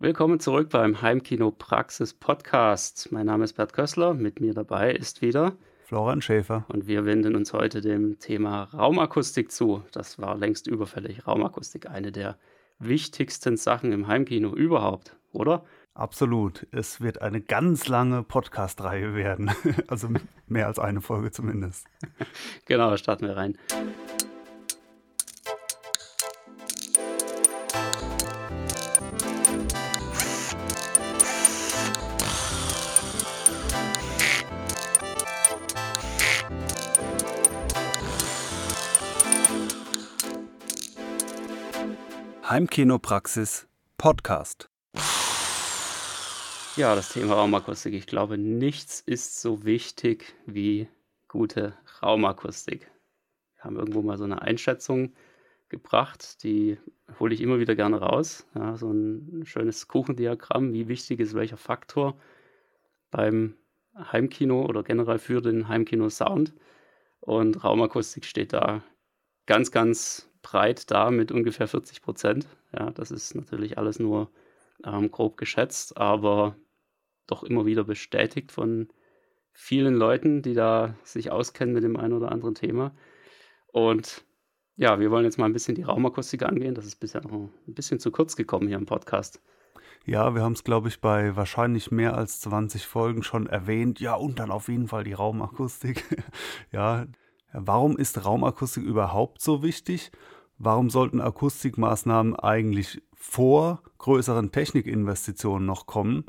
Willkommen zurück beim Heimkino Praxis Podcast. Mein Name ist Bert Kössler, mit mir dabei ist wieder Florian Schäfer. Und wir wenden uns heute dem Thema Raumakustik zu. Das war längst überfällig. Raumakustik, eine der wichtigsten Sachen im Heimkino überhaupt, oder? Absolut. Es wird eine ganz lange Podcast-Reihe werden. also mehr als eine Folge zumindest. genau, starten wir rein. Heimkinopraxis Podcast. Ja, das Thema Raumakustik. Ich glaube, nichts ist so wichtig wie gute Raumakustik. Wir haben irgendwo mal so eine Einschätzung gebracht, die hole ich immer wieder gerne raus. Ja, so ein schönes Kuchendiagramm, wie wichtig ist welcher Faktor beim Heimkino oder generell für den Heimkino-Sound. Und Raumakustik steht da ganz, ganz breit da mit ungefähr 40 Prozent. Ja, das ist natürlich alles nur ähm, grob geschätzt, aber doch immer wieder bestätigt von vielen Leuten, die da sich auskennen mit dem einen oder anderen Thema. Und ja, wir wollen jetzt mal ein bisschen die Raumakustik angehen. Das ist bisher noch ein bisschen zu kurz gekommen hier im Podcast. Ja, wir haben es, glaube ich, bei wahrscheinlich mehr als 20 Folgen schon erwähnt. Ja, und dann auf jeden Fall die Raumakustik. ja, warum ist Raumakustik überhaupt so wichtig? Warum sollten Akustikmaßnahmen eigentlich vor größeren Technikinvestitionen noch kommen?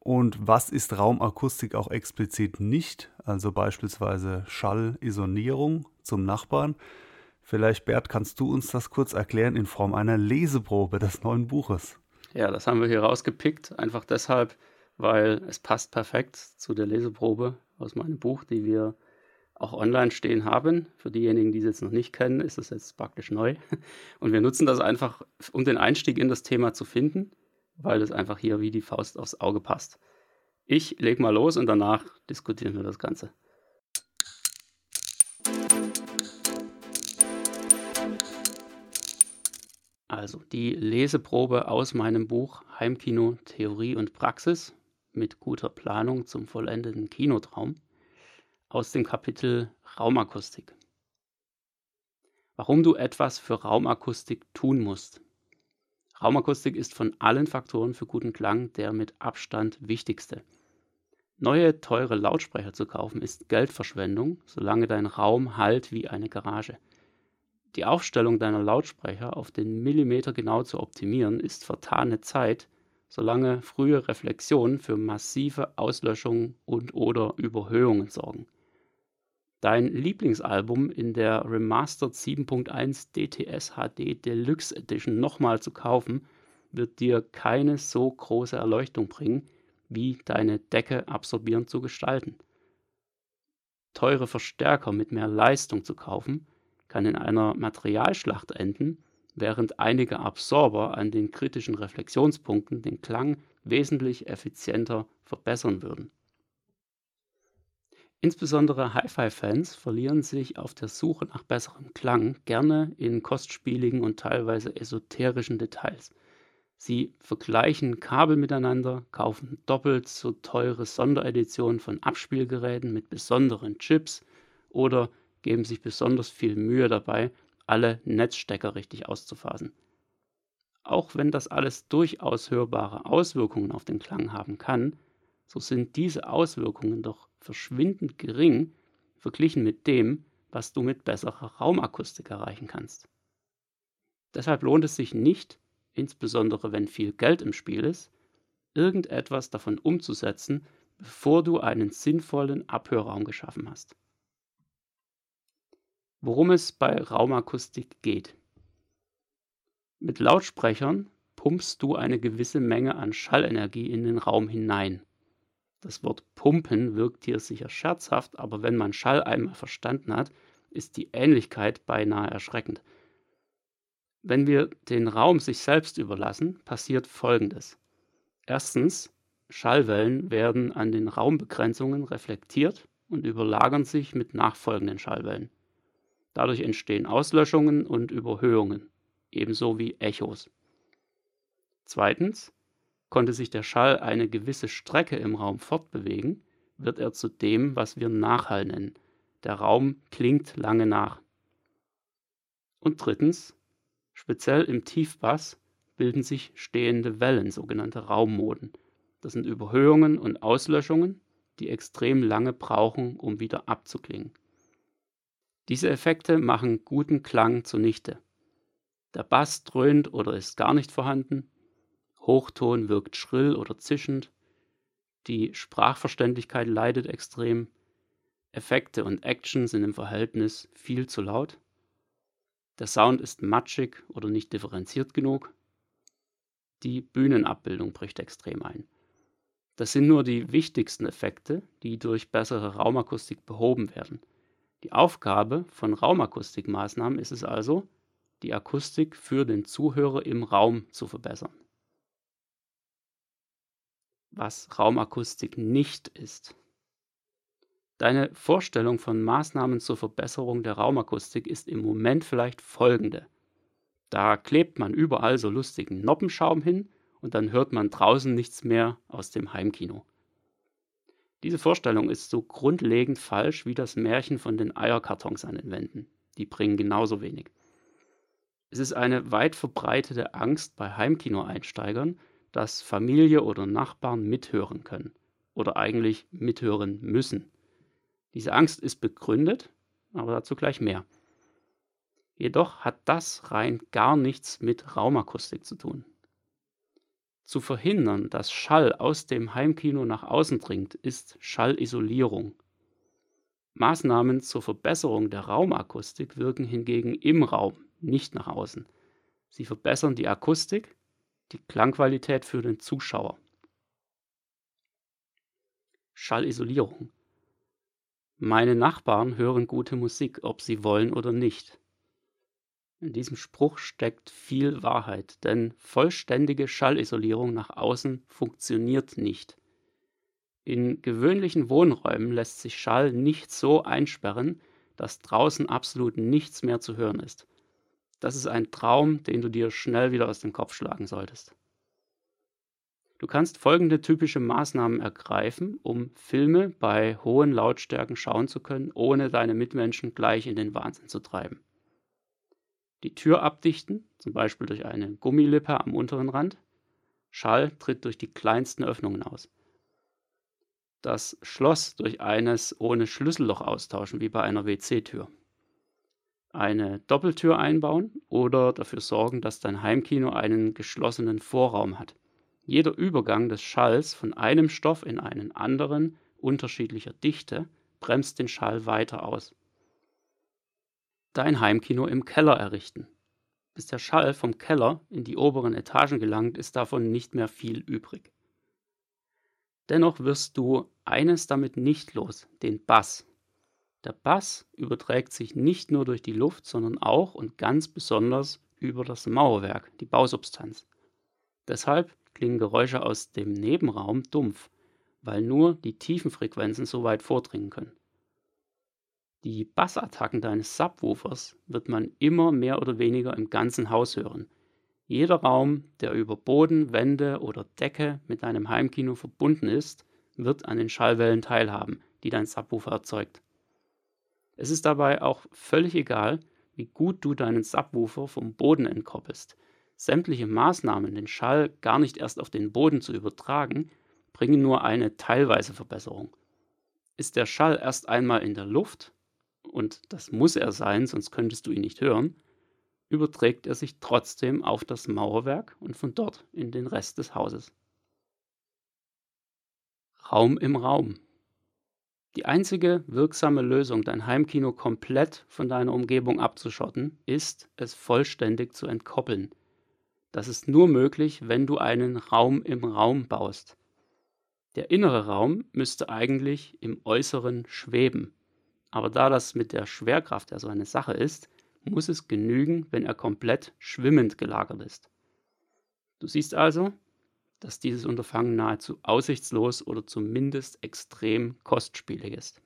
Und was ist Raumakustik auch explizit nicht? Also beispielsweise Schallisolierung zum Nachbarn. Vielleicht, Bert, kannst du uns das kurz erklären in Form einer Leseprobe des neuen Buches? Ja, das haben wir hier rausgepickt, einfach deshalb, weil es passt perfekt zu der Leseprobe aus meinem Buch, die wir auch online stehen haben. Für diejenigen, die es jetzt noch nicht kennen, ist es jetzt praktisch neu. Und wir nutzen das einfach, um den Einstieg in das Thema zu finden, weil es einfach hier wie die Faust aufs Auge passt. Ich lege mal los und danach diskutieren wir das Ganze. Also die Leseprobe aus meinem Buch Heimkino Theorie und Praxis mit guter Planung zum vollendeten Kinotraum aus dem Kapitel Raumakustik. Warum du etwas für Raumakustik tun musst. Raumakustik ist von allen Faktoren für guten Klang der mit Abstand wichtigste. Neue teure Lautsprecher zu kaufen ist Geldverschwendung, solange dein Raum halt wie eine Garage. Die Aufstellung deiner Lautsprecher auf den Millimeter genau zu optimieren, ist vertane Zeit, solange frühe Reflexionen für massive Auslöschungen und/oder Überhöhungen sorgen dein Lieblingsalbum in der Remastered 7.1 DTS HD Deluxe Edition nochmal zu kaufen, wird dir keine so große Erleuchtung bringen, wie deine Decke absorbierend zu gestalten. Teure Verstärker mit mehr Leistung zu kaufen, kann in einer Materialschlacht enden, während einige Absorber an den kritischen Reflexionspunkten den Klang wesentlich effizienter verbessern würden. Insbesondere Hi-Fi-Fans verlieren sich auf der Suche nach besserem Klang gerne in kostspieligen und teilweise esoterischen Details. Sie vergleichen Kabel miteinander, kaufen doppelt so teure Sondereditionen von Abspielgeräten mit besonderen Chips oder geben sich besonders viel Mühe dabei, alle Netzstecker richtig auszuphasen. Auch wenn das alles durchaus hörbare Auswirkungen auf den Klang haben kann, so sind diese Auswirkungen doch verschwindend gering verglichen mit dem, was du mit besserer Raumakustik erreichen kannst. Deshalb lohnt es sich nicht, insbesondere wenn viel Geld im Spiel ist, irgendetwas davon umzusetzen, bevor du einen sinnvollen Abhörraum geschaffen hast. Worum es bei Raumakustik geht. Mit Lautsprechern pumpst du eine gewisse Menge an Schallenergie in den Raum hinein. Das Wort pumpen wirkt hier sicher scherzhaft, aber wenn man Schall einmal verstanden hat, ist die Ähnlichkeit beinahe erschreckend. Wenn wir den Raum sich selbst überlassen, passiert Folgendes. Erstens, Schallwellen werden an den Raumbegrenzungen reflektiert und überlagern sich mit nachfolgenden Schallwellen. Dadurch entstehen Auslöschungen und Überhöhungen, ebenso wie Echos. Zweitens, Konnte sich der Schall eine gewisse Strecke im Raum fortbewegen, wird er zu dem, was wir Nachhall nennen. Der Raum klingt lange nach. Und drittens, speziell im Tiefbass bilden sich stehende Wellen, sogenannte Raummoden. Das sind Überhöhungen und Auslöschungen, die extrem lange brauchen, um wieder abzuklingen. Diese Effekte machen guten Klang zunichte. Der Bass dröhnt oder ist gar nicht vorhanden, Hochton wirkt schrill oder zischend, die Sprachverständlichkeit leidet extrem, Effekte und Action sind im Verhältnis viel zu laut, der Sound ist matschig oder nicht differenziert genug, die Bühnenabbildung bricht extrem ein. Das sind nur die wichtigsten Effekte, die durch bessere Raumakustik behoben werden. Die Aufgabe von Raumakustikmaßnahmen ist es also, die Akustik für den Zuhörer im Raum zu verbessern. Was Raumakustik nicht ist. Deine Vorstellung von Maßnahmen zur Verbesserung der Raumakustik ist im Moment vielleicht folgende. Da klebt man überall so lustigen Noppenschaum hin und dann hört man draußen nichts mehr aus dem Heimkino. Diese Vorstellung ist so grundlegend falsch wie das Märchen von den Eierkartons an den Wänden. Die bringen genauso wenig. Es ist eine weit verbreitete Angst bei Heimkino-Einsteigern, dass Familie oder Nachbarn mithören können oder eigentlich mithören müssen. Diese Angst ist begründet, aber dazu gleich mehr. Jedoch hat das rein gar nichts mit Raumakustik zu tun. Zu verhindern, dass Schall aus dem Heimkino nach außen dringt, ist Schallisolierung. Maßnahmen zur Verbesserung der Raumakustik wirken hingegen im Raum, nicht nach außen. Sie verbessern die Akustik, die Klangqualität für den Zuschauer. Schallisolierung. Meine Nachbarn hören gute Musik, ob sie wollen oder nicht. In diesem Spruch steckt viel Wahrheit, denn vollständige Schallisolierung nach außen funktioniert nicht. In gewöhnlichen Wohnräumen lässt sich Schall nicht so einsperren, dass draußen absolut nichts mehr zu hören ist. Das ist ein Traum, den du dir schnell wieder aus dem Kopf schlagen solltest. Du kannst folgende typische Maßnahmen ergreifen, um Filme bei hohen Lautstärken schauen zu können, ohne deine Mitmenschen gleich in den Wahnsinn zu treiben die Tür abdichten, zum Beispiel durch eine Gummilippe am unteren Rand. Schall tritt durch die kleinsten Öffnungen aus. Das Schloss durch eines ohne Schlüsselloch austauschen, wie bei einer WC-Tür. Eine Doppeltür einbauen oder dafür sorgen, dass dein Heimkino einen geschlossenen Vorraum hat. Jeder Übergang des Schalls von einem Stoff in einen anderen unterschiedlicher Dichte bremst den Schall weiter aus dein Heimkino im Keller errichten. Bis der Schall vom Keller in die oberen Etagen gelangt, ist davon nicht mehr viel übrig. Dennoch wirst du eines damit nicht los, den Bass. Der Bass überträgt sich nicht nur durch die Luft, sondern auch und ganz besonders über das Mauerwerk, die Bausubstanz. Deshalb klingen Geräusche aus dem Nebenraum dumpf, weil nur die tiefen Frequenzen so weit vordringen können. Die Bassattacken deines Subwoofers wird man immer mehr oder weniger im ganzen Haus hören. Jeder Raum, der über Boden, Wände oder Decke mit deinem Heimkino verbunden ist, wird an den Schallwellen teilhaben, die dein Subwoofer erzeugt. Es ist dabei auch völlig egal, wie gut du deinen Subwoofer vom Boden entkoppelst. Sämtliche Maßnahmen, den Schall gar nicht erst auf den Boden zu übertragen, bringen nur eine teilweise Verbesserung. Ist der Schall erst einmal in der Luft, und das muss er sein, sonst könntest du ihn nicht hören, überträgt er sich trotzdem auf das Mauerwerk und von dort in den Rest des Hauses. Raum im Raum. Die einzige wirksame Lösung, dein Heimkino komplett von deiner Umgebung abzuschotten, ist, es vollständig zu entkoppeln. Das ist nur möglich, wenn du einen Raum im Raum baust. Der innere Raum müsste eigentlich im Äußeren schweben. Aber da das mit der Schwerkraft ja so eine Sache ist, muss es genügen, wenn er komplett schwimmend gelagert ist. Du siehst also, dass dieses Unterfangen nahezu aussichtslos oder zumindest extrem kostspielig ist.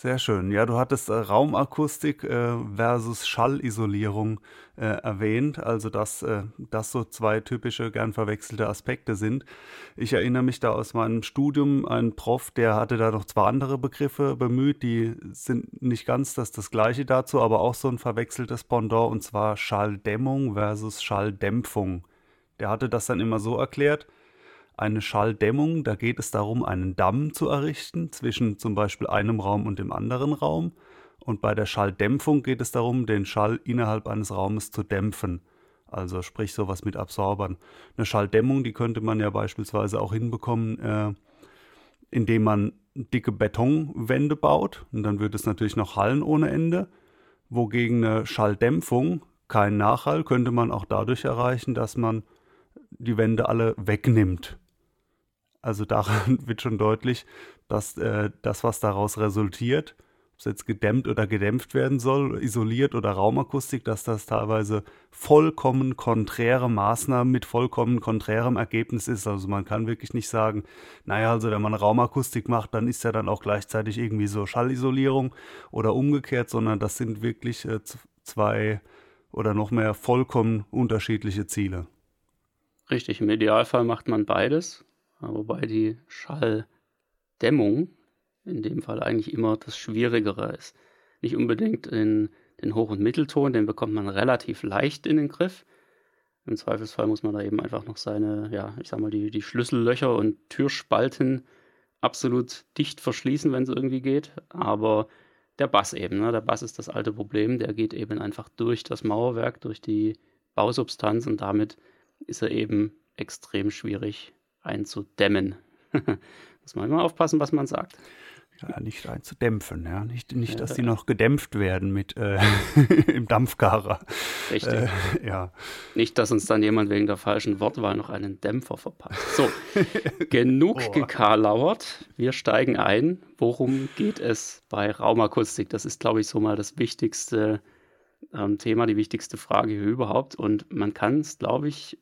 Sehr schön. Ja, du hattest äh, Raumakustik äh, versus Schallisolierung äh, erwähnt, also dass äh, das so zwei typische, gern verwechselte Aspekte sind. Ich erinnere mich da aus meinem Studium, ein Prof, der hatte da noch zwei andere Begriffe bemüht, die sind nicht ganz das, das gleiche dazu, aber auch so ein verwechseltes Pendant, und zwar Schalldämmung versus Schalldämpfung. Der hatte das dann immer so erklärt, eine Schalldämmung, da geht es darum, einen Damm zu errichten zwischen zum Beispiel einem Raum und dem anderen Raum. Und bei der Schalldämpfung geht es darum, den Schall innerhalb eines Raumes zu dämpfen. Also sprich sowas mit Absorbern. Eine Schalldämmung, die könnte man ja beispielsweise auch hinbekommen, äh, indem man dicke Betonwände baut. Und dann würde es natürlich noch hallen ohne Ende. Wogegen eine Schalldämpfung, kein Nachhall, könnte man auch dadurch erreichen, dass man die Wände alle wegnimmt. Also daran wird schon deutlich, dass äh, das, was daraus resultiert, ob es jetzt gedämmt oder gedämpft werden soll, isoliert oder Raumakustik, dass das teilweise vollkommen konträre Maßnahmen mit vollkommen konträrem Ergebnis ist. Also man kann wirklich nicht sagen, naja, also wenn man Raumakustik macht, dann ist ja dann auch gleichzeitig irgendwie so Schallisolierung oder umgekehrt, sondern das sind wirklich äh, zwei oder noch mehr vollkommen unterschiedliche Ziele. Richtig, im Idealfall macht man beides wobei die Schalldämmung in dem Fall eigentlich immer das Schwierigere ist. Nicht unbedingt in den Hoch- und Mittelton, den bekommt man relativ leicht in den Griff. Im Zweifelsfall muss man da eben einfach noch seine, ja, ich sag mal, die, die Schlüssellöcher und Türspalten absolut dicht verschließen, wenn es irgendwie geht. Aber der Bass eben, ne? der Bass ist das alte Problem, der geht eben einfach durch das Mauerwerk, durch die Bausubstanz und damit ist er eben extrem schwierig einzudämmen. Muss man immer aufpassen, was man sagt. Ja, nicht einzudämpfen, ja. Nicht, nicht dass die noch gedämpft werden mit äh, im Dampfgarer. Richtig. Äh, ja. Nicht, dass uns dann jemand wegen der falschen Wortwahl noch einen Dämpfer verpasst. So, genug oh. gekarlauert. Wir steigen ein. Worum geht es bei Raumakustik? Das ist, glaube ich, so mal das wichtigste ähm, Thema, die wichtigste Frage hier überhaupt. Und man kann es, glaube ich,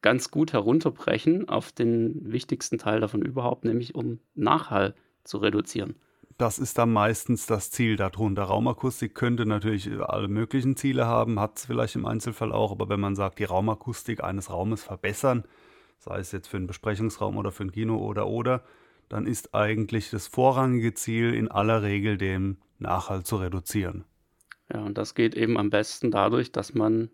ganz gut herunterbrechen auf den wichtigsten Teil davon überhaupt, nämlich um Nachhall zu reduzieren. Das ist dann meistens das Ziel darunter. Raumakustik könnte natürlich alle möglichen Ziele haben, hat es vielleicht im Einzelfall auch, aber wenn man sagt, die Raumakustik eines Raumes verbessern, sei es jetzt für einen Besprechungsraum oder für ein Kino oder oder, dann ist eigentlich das vorrangige Ziel in aller Regel den Nachhall zu reduzieren. Ja, und das geht eben am besten dadurch, dass man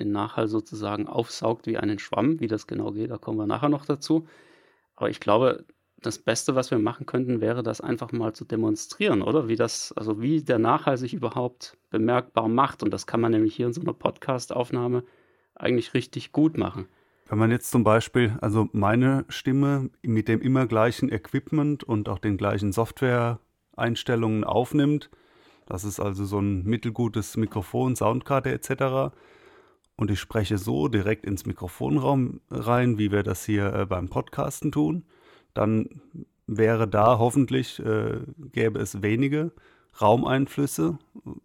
den Nachhall sozusagen aufsaugt wie einen Schwamm. Wie das genau geht, da kommen wir nachher noch dazu. Aber ich glaube, das Beste, was wir machen könnten, wäre das einfach mal zu demonstrieren, oder? Wie das, also wie der Nachhall sich überhaupt bemerkbar macht. Und das kann man nämlich hier in so einer Podcast-Aufnahme eigentlich richtig gut machen. Wenn man jetzt zum Beispiel, also meine Stimme mit dem immer gleichen Equipment und auch den gleichen Software-Einstellungen aufnimmt, das ist also so ein mittelgutes Mikrofon, Soundkarte etc., und ich spreche so direkt ins Mikrofonraum rein, wie wir das hier äh, beim Podcasten tun, dann wäre da hoffentlich, äh, gäbe es wenige Raumeinflüsse.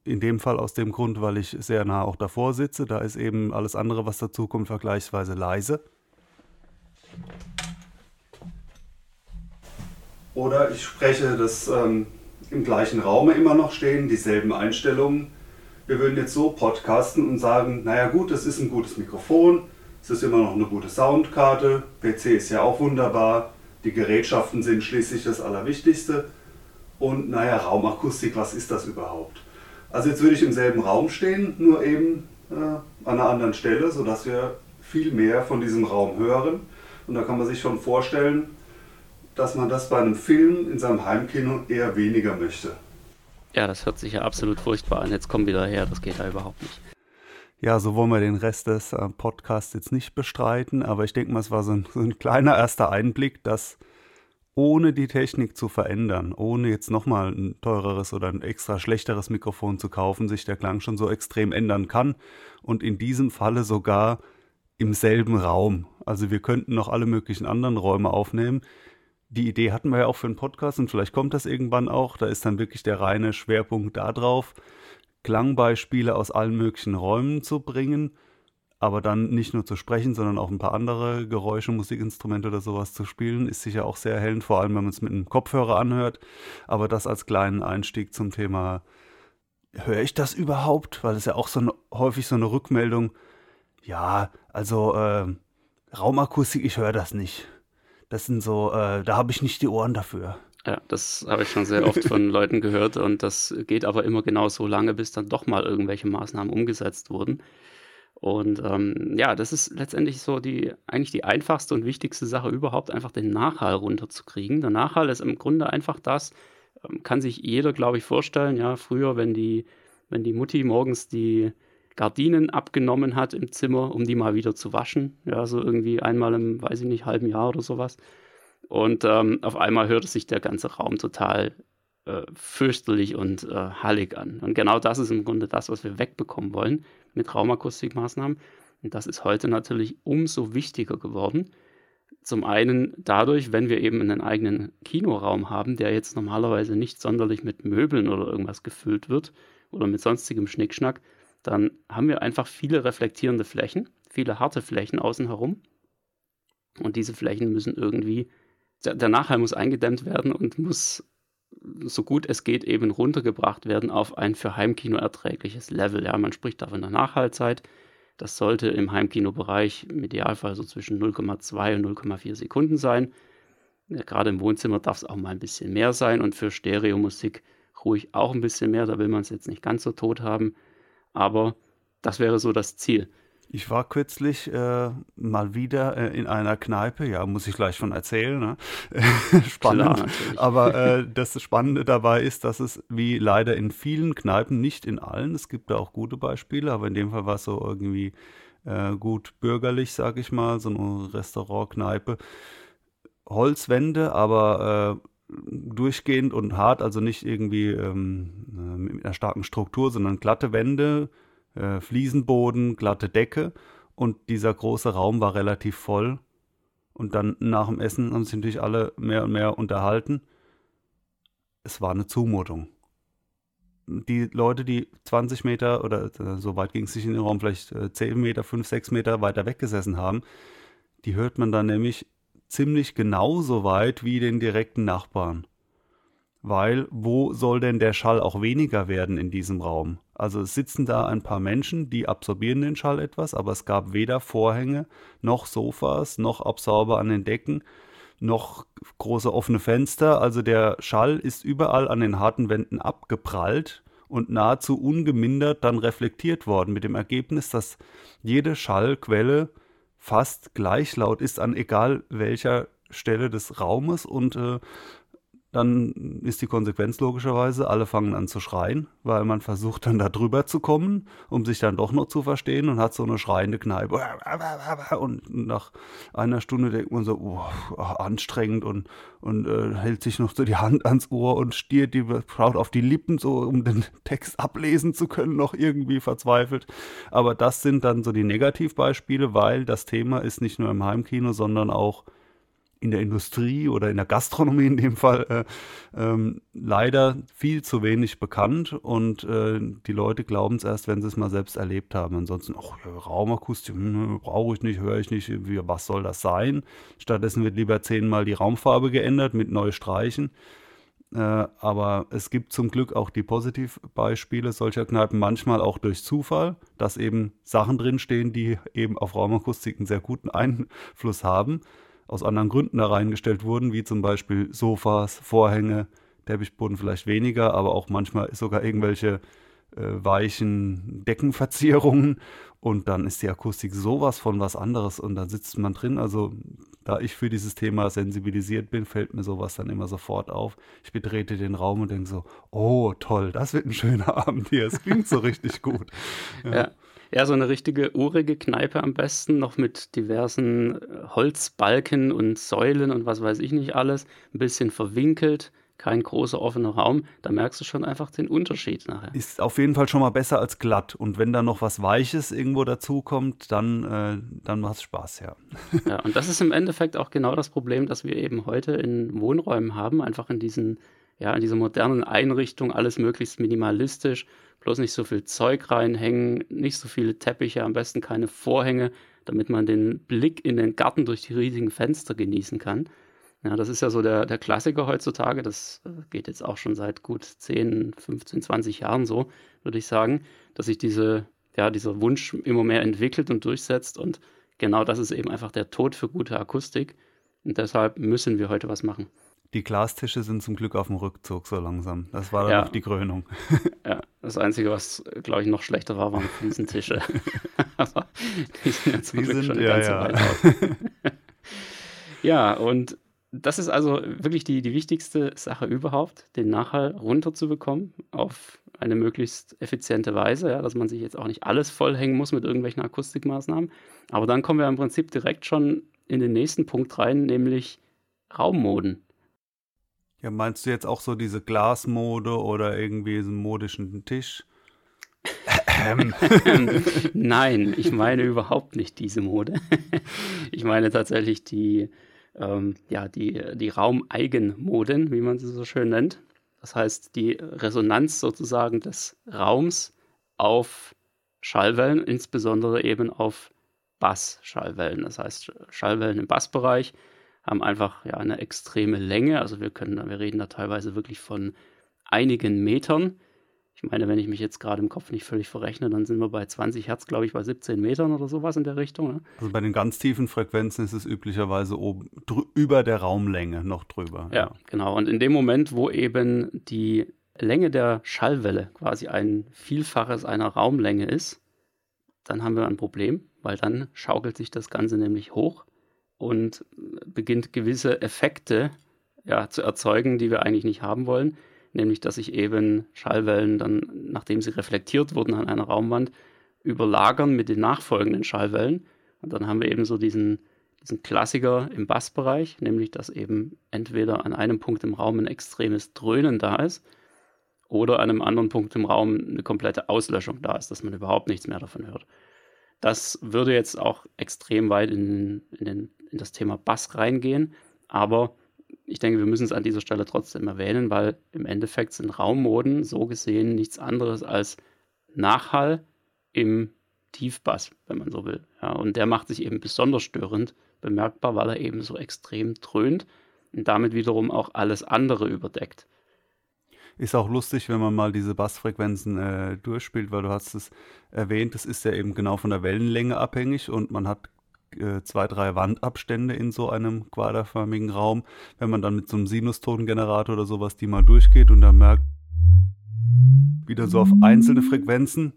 In dem Fall aus dem Grund, weil ich sehr nah auch davor sitze. Da ist eben alles andere, was dazu kommt, vergleichsweise leise. Oder ich spreche das ähm, im gleichen Raum immer noch stehen, dieselben Einstellungen wir würden jetzt so podcasten und sagen, naja gut, das ist ein gutes Mikrofon, es ist immer noch eine gute Soundkarte, PC ist ja auch wunderbar, die Gerätschaften sind schließlich das Allerwichtigste und naja, Raumakustik, was ist das überhaupt? Also jetzt würde ich im selben Raum stehen, nur eben äh, an einer anderen Stelle, sodass wir viel mehr von diesem Raum hören. Und da kann man sich schon vorstellen, dass man das bei einem Film in seinem Heimkino eher weniger möchte. Ja, das hört sich ja absolut furchtbar an. Jetzt komm wieder her, das geht ja überhaupt nicht. Ja, so wollen wir den Rest des äh, Podcasts jetzt nicht bestreiten, aber ich denke mal, es war so ein, so ein kleiner erster Einblick, dass ohne die Technik zu verändern, ohne jetzt nochmal ein teureres oder ein extra schlechteres Mikrofon zu kaufen, sich der Klang schon so extrem ändern kann und in diesem Falle sogar im selben Raum. Also wir könnten noch alle möglichen anderen Räume aufnehmen die Idee hatten wir ja auch für einen Podcast und vielleicht kommt das irgendwann auch. Da ist dann wirklich der reine Schwerpunkt darauf, Klangbeispiele aus allen möglichen Räumen zu bringen, Aber dann nicht nur zu sprechen, sondern auch ein paar andere Geräusche, Musikinstrumente oder sowas zu spielen, ist sicher auch sehr erhellend, vor allem wenn man es mit einem Kopfhörer anhört. Aber das als kleinen Einstieg zum Thema, höre ich das überhaupt? Weil es ja auch so eine, häufig so eine Rückmeldung, ja, also äh, Raumakustik, ich höre das nicht. Das sind so, äh, da habe ich nicht die Ohren dafür. Ja, das habe ich schon sehr oft von Leuten gehört und das geht aber immer genau so lange, bis dann doch mal irgendwelche Maßnahmen umgesetzt wurden. Und ähm, ja, das ist letztendlich so die, eigentlich die einfachste und wichtigste Sache überhaupt, einfach den Nachhall runterzukriegen. Der Nachhall ist im Grunde einfach das, ähm, kann sich jeder, glaube ich, vorstellen. Ja, früher, wenn die, wenn die Mutti morgens die Gardinen abgenommen hat im Zimmer, um die mal wieder zu waschen. Ja, so irgendwie einmal im, weiß ich nicht, halben Jahr oder sowas. Und ähm, auf einmal hörte sich der ganze Raum total äh, fürchterlich und äh, hallig an. Und genau das ist im Grunde das, was wir wegbekommen wollen mit Raumakustikmaßnahmen. Und das ist heute natürlich umso wichtiger geworden. Zum einen dadurch, wenn wir eben einen eigenen Kinoraum haben, der jetzt normalerweise nicht sonderlich mit Möbeln oder irgendwas gefüllt wird oder mit sonstigem Schnickschnack, dann haben wir einfach viele reflektierende Flächen, viele harte Flächen außen herum. Und diese Flächen müssen irgendwie der, Nachhall muss eingedämmt werden und muss so gut es geht eben runtergebracht werden auf ein für Heimkino erträgliches Level. Ja, man spricht da von der Nachhaltzeit. Das sollte im Heimkinobereich im Idealfall so zwischen 0,2 und 0,4 Sekunden sein. Ja, gerade im Wohnzimmer darf es auch mal ein bisschen mehr sein und für Stereomusik ruhig auch ein bisschen mehr. Da will man es jetzt nicht ganz so tot haben. Aber das wäre so das Ziel. Ich war kürzlich äh, mal wieder äh, in einer Kneipe, ja, muss ich gleich von erzählen. Ne? Spannend. Klar, Aber äh, das Spannende dabei ist, dass es wie leider in vielen Kneipen, nicht in allen, es gibt da auch gute Beispiele, aber in dem Fall war es so irgendwie äh, gut bürgerlich, sag ich mal, so eine Restaurantkneipe. Holzwände, aber äh, durchgehend und hart, also nicht irgendwie ähm, äh, mit einer starken Struktur, sondern glatte Wände äh, Fliesenboden, glatte Decke und dieser große Raum war relativ voll. Und dann nach dem Essen haben sich natürlich alle mehr und mehr unterhalten. Es war eine Zumutung. Die Leute, die 20 Meter oder äh, so weit ging es sich in den Raum, vielleicht 10 äh, Meter, 5, 6 Meter weiter weggesessen haben, die hört man dann nämlich ziemlich genauso weit wie den direkten Nachbarn weil wo soll denn der Schall auch weniger werden in diesem Raum? Also es sitzen da ein paar Menschen, die absorbieren den Schall etwas, aber es gab weder Vorhänge noch Sofas noch Absorber an den Decken noch große offene Fenster. Also der Schall ist überall an den harten Wänden abgeprallt und nahezu ungemindert dann reflektiert worden, mit dem Ergebnis, dass jede Schallquelle fast gleich laut ist an egal welcher Stelle des Raumes und äh, dann ist die Konsequenz logischerweise, alle fangen an zu schreien, weil man versucht dann da drüber zu kommen, um sich dann doch noch zu verstehen und hat so eine schreiende Kneipe. Und nach einer Stunde denkt man so, oh, anstrengend und, und äh, hält sich noch so die Hand ans Ohr und stiert die Braut auf die Lippen, so um den Text ablesen zu können, noch irgendwie verzweifelt. Aber das sind dann so die Negativbeispiele, weil das Thema ist nicht nur im Heimkino, sondern auch in der Industrie oder in der Gastronomie in dem Fall äh, ähm, leider viel zu wenig bekannt und äh, die Leute glauben es erst, wenn sie es mal selbst erlebt haben. Ansonsten, ach, Raumakustik hm, brauche ich nicht, höre ich nicht, was soll das sein? Stattdessen wird lieber zehnmal die Raumfarbe geändert mit neuen Streichen. Äh, aber es gibt zum Glück auch die Positivbeispiele solcher Kneipen, manchmal auch durch Zufall, dass eben Sachen drinstehen, die eben auf Raumakustik einen sehr guten Einfluss haben aus anderen Gründen da reingestellt wurden, wie zum Beispiel Sofas, Vorhänge, Teppichboden vielleicht weniger, aber auch manchmal sogar irgendwelche äh, weichen Deckenverzierungen und dann ist die Akustik sowas von was anderes und da sitzt man drin. Also da ich für dieses Thema sensibilisiert bin, fällt mir sowas dann immer sofort auf. Ich betrete den Raum und denke so, oh toll, das wird ein schöner Abend hier, es klingt so richtig gut. Ja. ja. Ja, so eine richtige urige Kneipe am besten, noch mit diversen äh, Holzbalken und Säulen und was weiß ich nicht alles. Ein bisschen verwinkelt, kein großer offener Raum. Da merkst du schon einfach den Unterschied nachher. Ist auf jeden Fall schon mal besser als glatt. Und wenn da noch was Weiches irgendwo dazukommt, dann, äh, dann macht es Spaß, ja. Ja, und das ist im Endeffekt auch genau das Problem, das wir eben heute in Wohnräumen haben, einfach in diesen ja, in dieser modernen Einrichtung alles möglichst minimalistisch bloß nicht so viel Zeug reinhängen, nicht so viele Teppiche, am besten keine Vorhänge, damit man den Blick in den Garten durch die riesigen Fenster genießen kann. Ja, das ist ja so der, der Klassiker heutzutage. Das äh, geht jetzt auch schon seit gut 10, 15, 20 Jahren so, würde ich sagen, dass sich diese, ja, dieser Wunsch immer mehr entwickelt und durchsetzt. Und genau das ist eben einfach der Tod für gute Akustik. Und deshalb müssen wir heute was machen. Die Glastische sind zum Glück auf dem Rückzug so langsam. Das war dann ja. noch die Krönung. Ja, das Einzige, was, glaube ich, noch schlechter war, waren Fliesentische. Aber die sind ja zum die Glück sind, schon ja, ganze ja. Weile out. ja, und das ist also wirklich die, die wichtigste Sache überhaupt, den Nachhall runterzubekommen auf eine möglichst effiziente Weise, ja, dass man sich jetzt auch nicht alles vollhängen muss mit irgendwelchen Akustikmaßnahmen. Aber dann kommen wir im Prinzip direkt schon in den nächsten Punkt rein, nämlich Raummoden. Ja, meinst du jetzt auch so diese Glasmode oder irgendwie einen modischen Tisch? Nein, ich meine überhaupt nicht diese Mode. ich meine tatsächlich die, ähm, ja, die, die Raumeigenmoden, wie man sie so schön nennt. Das heißt, die Resonanz sozusagen des Raums auf Schallwellen, insbesondere eben auf Bassschallwellen. Das heißt, Schallwellen im Bassbereich haben einfach ja eine extreme Länge. Also wir können, wir reden da teilweise wirklich von einigen Metern. Ich meine, wenn ich mich jetzt gerade im Kopf nicht völlig verrechne, dann sind wir bei 20 Hertz, glaube ich, bei 17 Metern oder sowas in der Richtung. Ne? Also bei den ganz tiefen Frequenzen ist es üblicherweise oben über der Raumlänge noch drüber. Ja, ja, genau. Und in dem Moment, wo eben die Länge der Schallwelle quasi ein Vielfaches einer Raumlänge ist, dann haben wir ein Problem, weil dann schaukelt sich das Ganze nämlich hoch und beginnt gewisse Effekte ja, zu erzeugen, die wir eigentlich nicht haben wollen. Nämlich, dass sich eben Schallwellen dann, nachdem sie reflektiert wurden an einer Raumwand, überlagern mit den nachfolgenden Schallwellen. Und dann haben wir eben so diesen, diesen Klassiker im Bassbereich, nämlich dass eben entweder an einem Punkt im Raum ein extremes Dröhnen da ist oder an einem anderen Punkt im Raum eine komplette Auslöschung da ist, dass man überhaupt nichts mehr davon hört. Das würde jetzt auch extrem weit in, in, den, in das Thema Bass reingehen, aber ich denke, wir müssen es an dieser Stelle trotzdem erwähnen, weil im Endeffekt sind Raummoden so gesehen nichts anderes als Nachhall im Tiefbass, wenn man so will. Ja, und der macht sich eben besonders störend bemerkbar, weil er eben so extrem dröhnt und damit wiederum auch alles andere überdeckt. Ist auch lustig, wenn man mal diese Bassfrequenzen äh, durchspielt, weil du hast es erwähnt, das ist ja eben genau von der Wellenlänge abhängig und man hat äh, zwei, drei Wandabstände in so einem quaderförmigen Raum. Wenn man dann mit so einem Sinustongenerator oder sowas die mal durchgeht und dann merkt, wieder so auf einzelne Frequenzen,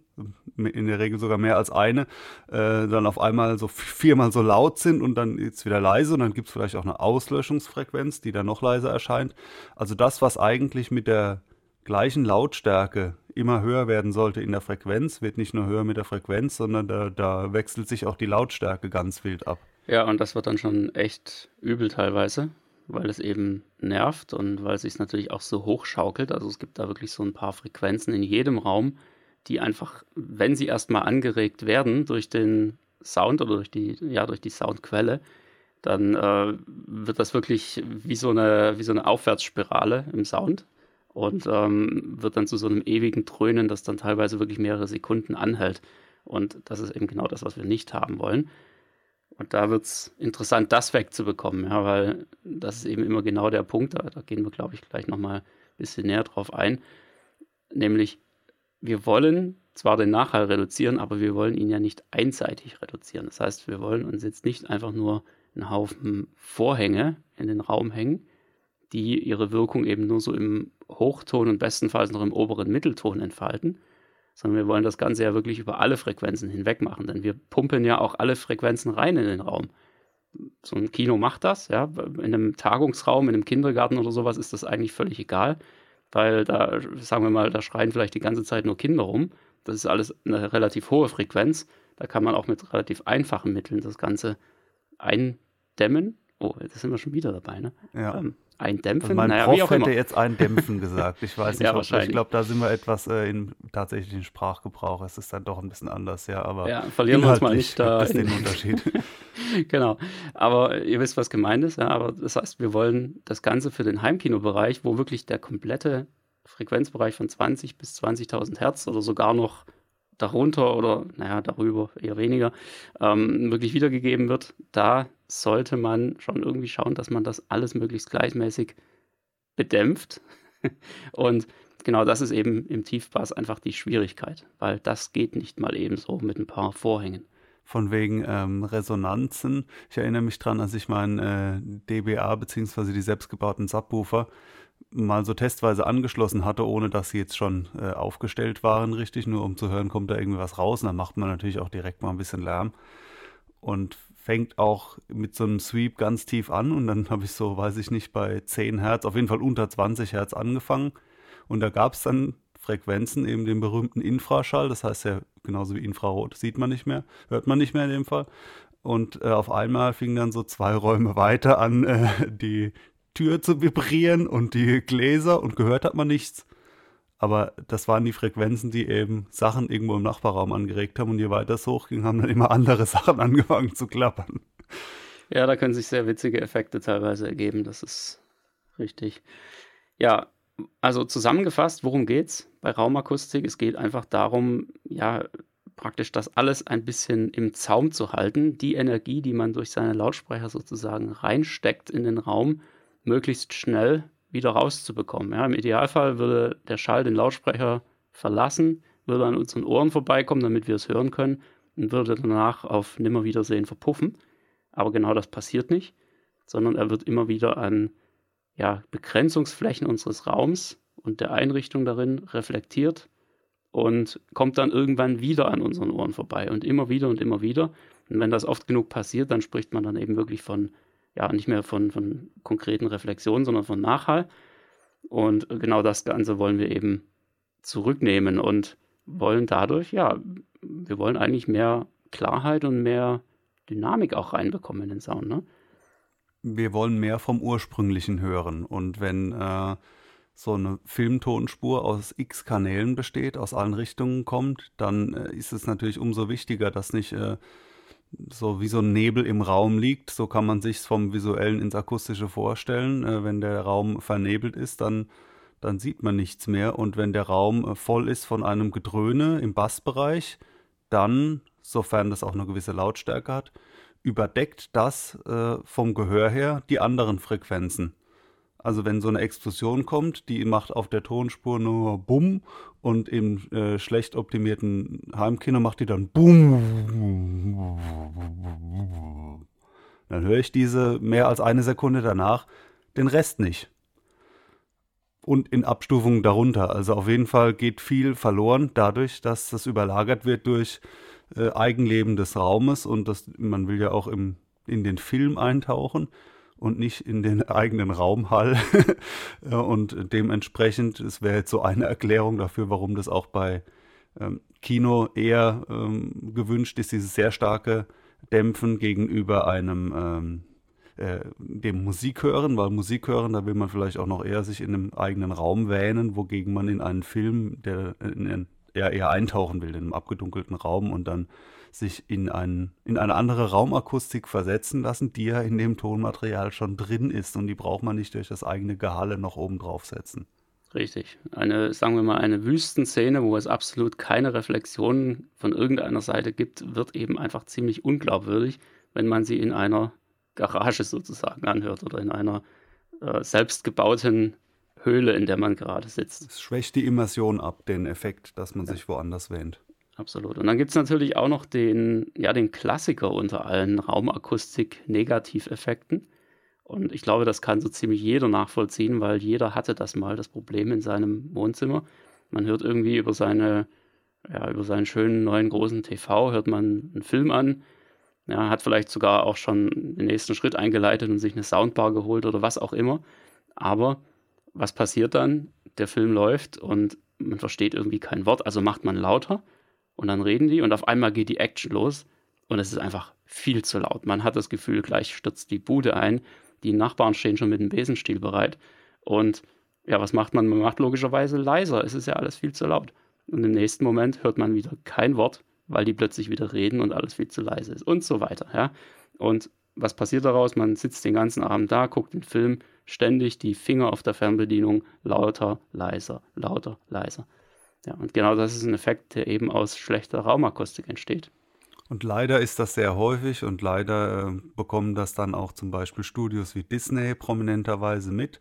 in der Regel sogar mehr als eine, äh, dann auf einmal so viermal so laut sind und dann jetzt wieder leise und dann gibt es vielleicht auch eine Auslöschungsfrequenz, die dann noch leiser erscheint. Also das, was eigentlich mit der gleichen Lautstärke immer höher werden sollte in der Frequenz, wird nicht nur höher mit der Frequenz, sondern da, da wechselt sich auch die Lautstärke ganz wild ab. Ja, und das wird dann schon echt übel teilweise, weil es eben nervt und weil es sich natürlich auch so hochschaukelt. Also es gibt da wirklich so ein paar Frequenzen in jedem Raum, die einfach, wenn sie erstmal angeregt werden durch den Sound oder durch die, ja, durch die Soundquelle, dann äh, wird das wirklich wie so, eine, wie so eine Aufwärtsspirale im Sound und ähm, wird dann zu so einem ewigen Dröhnen, das dann teilweise wirklich mehrere Sekunden anhält. Und das ist eben genau das, was wir nicht haben wollen. Und da wird es interessant, das wegzubekommen, ja, weil das ist eben immer genau der Punkt, da, da gehen wir, glaube ich, gleich nochmal ein bisschen näher drauf ein. Nämlich, wir wollen zwar den Nachhall reduzieren, aber wir wollen ihn ja nicht einseitig reduzieren. Das heißt, wir wollen uns jetzt nicht einfach nur einen Haufen Vorhänge in den Raum hängen, die ihre Wirkung eben nur so im Hochton und bestenfalls noch im oberen Mittelton entfalten, sondern wir wollen das Ganze ja wirklich über alle Frequenzen hinweg machen, denn wir pumpen ja auch alle Frequenzen rein in den Raum. So ein Kino macht das, ja. In einem Tagungsraum, in einem Kindergarten oder sowas ist das eigentlich völlig egal, weil da, sagen wir mal, da schreien vielleicht die ganze Zeit nur Kinder rum. Das ist alles eine relativ hohe Frequenz. Da kann man auch mit relativ einfachen Mitteln das Ganze eindämmen. Oh, jetzt sind wir schon wieder dabei, ne? Ja. Ähm, Eindämpfen? Also mein naja, Prof hätte jetzt eindämpfen gesagt. Ich weiß nicht, ja, ob, ich glaube, da sind wir etwas äh, im tatsächlichen Sprachgebrauch. Es ist dann doch ein bisschen anders, ja. Aber ja, verlieren wir uns mal nicht da. Gibt den Unterschied. genau. Aber ihr wisst, was gemeint ist. Ja, aber das heißt, wir wollen das Ganze für den Heimkinobereich, wo wirklich der komplette Frequenzbereich von 20 bis 20.000 Hertz oder sogar noch darunter oder naja, darüber eher weniger, ähm, wirklich wiedergegeben wird, da sollte man schon irgendwie schauen, dass man das alles möglichst gleichmäßig bedämpft. Und genau das ist eben im Tiefbass einfach die Schwierigkeit, weil das geht nicht mal eben so mit ein paar Vorhängen. Von wegen ähm, Resonanzen. Ich erinnere mich dran, als ich meinen äh, DBA bzw. die selbstgebauten Subwoofer mal so testweise angeschlossen hatte, ohne dass sie jetzt schon äh, aufgestellt waren, richtig, nur um zu hören, kommt da irgendwie was raus. Und dann macht man natürlich auch direkt mal ein bisschen Lärm. Und fängt auch mit so einem Sweep ganz tief an und dann habe ich so, weiß ich nicht, bei 10 Hertz, auf jeden Fall unter 20 Hertz angefangen. Und da gab es dann Frequenzen, eben den berühmten Infraschall, das heißt ja genauso wie Infrarot, sieht man nicht mehr, hört man nicht mehr in dem Fall. Und äh, auf einmal fing dann so zwei Räume weiter an, äh, die Tür zu vibrieren und die Gläser und gehört hat man nichts. Aber das waren die Frequenzen, die eben Sachen irgendwo im Nachbarraum angeregt haben und je weiter es hochging, haben dann immer andere Sachen angefangen zu klappern. Ja, da können sich sehr witzige Effekte teilweise ergeben, das ist richtig. Ja, also zusammengefasst, worum geht's bei Raumakustik? Es geht einfach darum, ja, praktisch das alles ein bisschen im Zaum zu halten, die Energie, die man durch seine Lautsprecher sozusagen reinsteckt in den Raum, möglichst schnell wieder rauszubekommen. Ja, Im Idealfall würde der Schall den Lautsprecher verlassen, würde an unseren Ohren vorbeikommen, damit wir es hören können und würde danach auf Nimmerwiedersehen verpuffen. Aber genau das passiert nicht, sondern er wird immer wieder an ja, Begrenzungsflächen unseres Raums und der Einrichtung darin reflektiert und kommt dann irgendwann wieder an unseren Ohren vorbei und immer wieder und immer wieder. Und wenn das oft genug passiert, dann spricht man dann eben wirklich von ja nicht mehr von, von konkreten Reflexionen, sondern von Nachhall. Und genau das Ganze wollen wir eben zurücknehmen und wollen dadurch, ja, wir wollen eigentlich mehr Klarheit und mehr Dynamik auch reinbekommen in den Sound, ne? Wir wollen mehr vom Ursprünglichen hören. Und wenn äh, so eine Filmtonspur aus x Kanälen besteht, aus allen Richtungen kommt, dann äh, ist es natürlich umso wichtiger, dass nicht äh, so wie so ein Nebel im Raum liegt. So kann man sich vom Visuellen ins Akustische vorstellen. Äh, wenn der Raum vernebelt ist, dann, dann sieht man nichts mehr. Und wenn der Raum äh, voll ist von einem Gedröhne im Bassbereich, dann, sofern das auch eine gewisse Lautstärke hat, überdeckt das äh, vom Gehör her die anderen Frequenzen. Also wenn so eine Explosion kommt, die macht auf der Tonspur nur Bumm und im äh, schlecht optimierten Heimkino macht die dann Bumm. Dann höre ich diese mehr als eine Sekunde danach den Rest nicht. Und in Abstufungen darunter. Also auf jeden Fall geht viel verloren dadurch, dass das überlagert wird durch äh, Eigenleben des Raumes und das, man will ja auch im, in den Film eintauchen und nicht in den eigenen Raumhall. und dementsprechend, es wäre jetzt so eine Erklärung dafür, warum das auch bei ähm, Kino eher ähm, gewünscht ist, dieses sehr starke Dämpfen gegenüber einem ähm, äh, dem Musik hören, weil Musik hören, da will man vielleicht auch noch eher sich in einem eigenen Raum wähnen, wogegen man in einen Film, der in, eher, eher eintauchen will, in einem abgedunkelten Raum und dann sich in, ein, in eine andere Raumakustik versetzen lassen, die ja in dem Tonmaterial schon drin ist und die braucht man nicht durch das eigene Gehalle noch oben draufsetzen. Richtig. Eine, sagen wir mal, eine Wüstenszene, wo es absolut keine Reflexionen von irgendeiner Seite gibt, wird eben einfach ziemlich unglaubwürdig, wenn man sie in einer Garage sozusagen anhört oder in einer äh, selbstgebauten Höhle, in der man gerade sitzt. Es schwächt die Immersion ab, den Effekt, dass man ja. sich woanders wähnt. Absolut. Und dann gibt es natürlich auch noch den, ja, den Klassiker unter allen Raumakustik-Negativeffekten. Und ich glaube, das kann so ziemlich jeder nachvollziehen, weil jeder hatte das mal, das Problem in seinem Wohnzimmer. Man hört irgendwie über seine, ja, über seinen schönen neuen großen TV, hört man einen Film an, ja, hat vielleicht sogar auch schon den nächsten Schritt eingeleitet und sich eine Soundbar geholt oder was auch immer. Aber was passiert dann? Der Film läuft und man versteht irgendwie kein Wort, also macht man lauter und dann reden die und auf einmal geht die Action los und es ist einfach viel zu laut. Man hat das Gefühl, gleich stürzt die Bude ein, die Nachbarn stehen schon mit dem Besenstiel bereit und ja, was macht man? Man macht logischerweise leiser, es ist ja alles viel zu laut. Und im nächsten Moment hört man wieder kein Wort, weil die plötzlich wieder reden und alles viel zu leise ist und so weiter, ja. Und was passiert daraus? Man sitzt den ganzen Abend da, guckt den Film, ständig die Finger auf der Fernbedienung lauter, leiser, lauter, leiser. Ja, und genau das ist ein Effekt, der eben aus schlechter Raumakustik entsteht. Und leider ist das sehr häufig und leider äh, bekommen das dann auch zum Beispiel Studios wie Disney prominenterweise mit,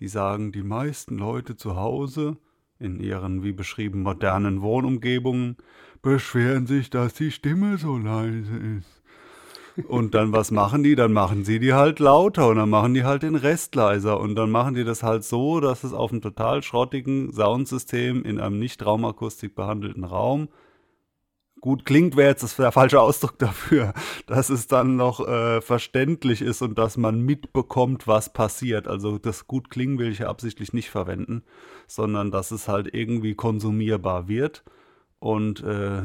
die sagen, die meisten Leute zu Hause in ihren, wie beschrieben, modernen Wohnumgebungen beschweren sich, dass die Stimme so leise ist. Und dann was machen die? Dann machen sie die halt lauter und dann machen die halt den Rest leiser und dann machen die das halt so, dass es auf einem total schrottigen Soundsystem in einem nicht Raumakustik behandelten Raum gut klingt, wäre jetzt der falsche Ausdruck dafür, dass es dann noch äh, verständlich ist und dass man mitbekommt, was passiert. Also das gut klingen will ich ja absichtlich nicht verwenden, sondern dass es halt irgendwie konsumierbar wird und äh,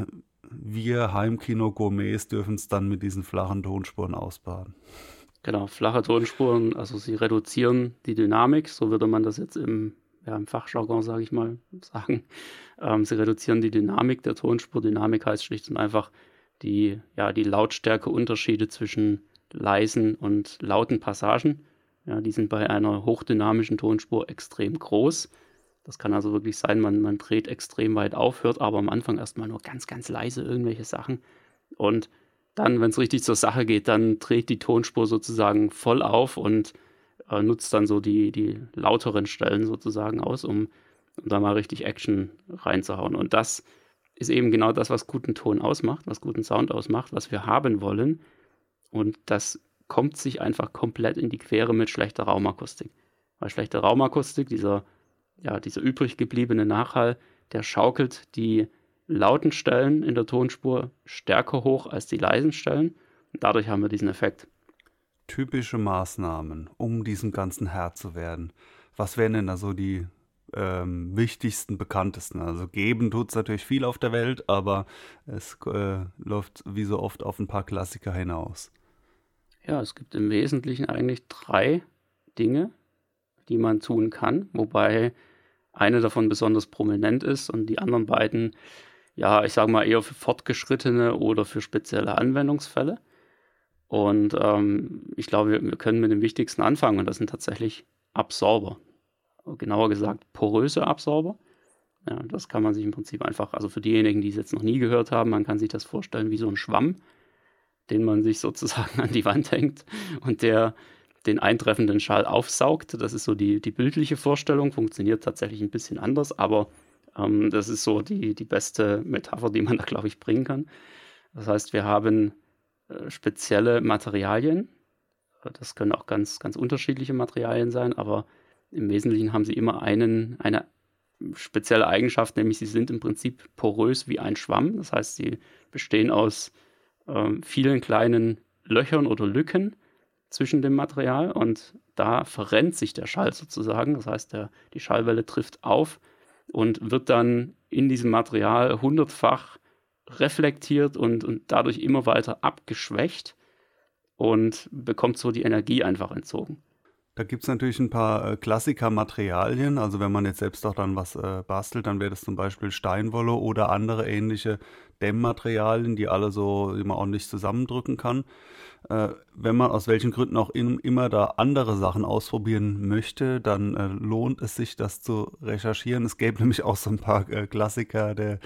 wir Heimkino-Gourmets dürfen es dann mit diesen flachen Tonspuren ausbaden. Genau, flache Tonspuren, also sie reduzieren die Dynamik, so würde man das jetzt im, ja, im Fachjargon, sage ich mal, sagen. Ähm, sie reduzieren die Dynamik der Tonspur. Dynamik heißt schlicht und einfach die, ja, die Lautstärkeunterschiede zwischen leisen und lauten Passagen. Ja, die sind bei einer hochdynamischen Tonspur extrem groß. Das kann also wirklich sein, man, man dreht extrem weit auf, hört aber am Anfang erstmal nur ganz, ganz leise irgendwelche Sachen. Und dann, wenn es richtig zur Sache geht, dann dreht die Tonspur sozusagen voll auf und äh, nutzt dann so die, die lauteren Stellen sozusagen aus, um, um da mal richtig Action reinzuhauen. Und das ist eben genau das, was guten Ton ausmacht, was guten Sound ausmacht, was wir haben wollen. Und das kommt sich einfach komplett in die Quere mit schlechter Raumakustik. Weil schlechte Raumakustik, dieser ja, dieser übrig gebliebene Nachhall, der schaukelt die lauten Stellen in der Tonspur stärker hoch als die leisen Stellen. Und dadurch haben wir diesen Effekt. Typische Maßnahmen, um diesem Ganzen Herr zu werden. Was wären denn also die ähm, wichtigsten, bekanntesten? Also geben tut es natürlich viel auf der Welt, aber es äh, läuft wie so oft auf ein paar Klassiker hinaus. Ja, es gibt im Wesentlichen eigentlich drei Dinge, die man tun kann, wobei eine davon besonders prominent ist und die anderen beiden, ja, ich sage mal eher für fortgeschrittene oder für spezielle Anwendungsfälle. Und ähm, ich glaube, wir, wir, können mit dem Wichtigsten anfangen und das sind tatsächlich Absorber. Genauer gesagt, poröse Absorber. Ja, das kann man sich im Prinzip einfach, also für diejenigen, die es jetzt noch nie gehört haben, man kann sich das vorstellen wie so ein Schwamm, den man sich sozusagen an die Wand hängt und der den eintreffenden Schall aufsaugt. Das ist so die, die bildliche Vorstellung, funktioniert tatsächlich ein bisschen anders, aber ähm, das ist so die, die beste Metapher, die man da, glaube ich, bringen kann. Das heißt, wir haben äh, spezielle Materialien. Das können auch ganz, ganz unterschiedliche Materialien sein, aber im Wesentlichen haben sie immer einen, eine spezielle Eigenschaft, nämlich sie sind im Prinzip porös wie ein Schwamm. Das heißt, sie bestehen aus äh, vielen kleinen Löchern oder Lücken, zwischen dem Material und da verrennt sich der Schall sozusagen. Das heißt, der, die Schallwelle trifft auf und wird dann in diesem Material hundertfach reflektiert und, und dadurch immer weiter abgeschwächt und bekommt so die Energie einfach entzogen. Da gibt es natürlich ein paar äh, Klassiker-Materialien. Also wenn man jetzt selbst auch dann was äh, bastelt, dann wäre das zum Beispiel Steinwolle oder andere ähnliche Dämmmaterialien, die alle so immer ordentlich zusammendrücken kann äh, wenn man aus welchen Gründen auch in, immer da andere Sachen ausprobieren möchte, dann äh, lohnt es sich, das zu recherchieren. Es gäbe nämlich auch so ein paar äh, Klassiker, der,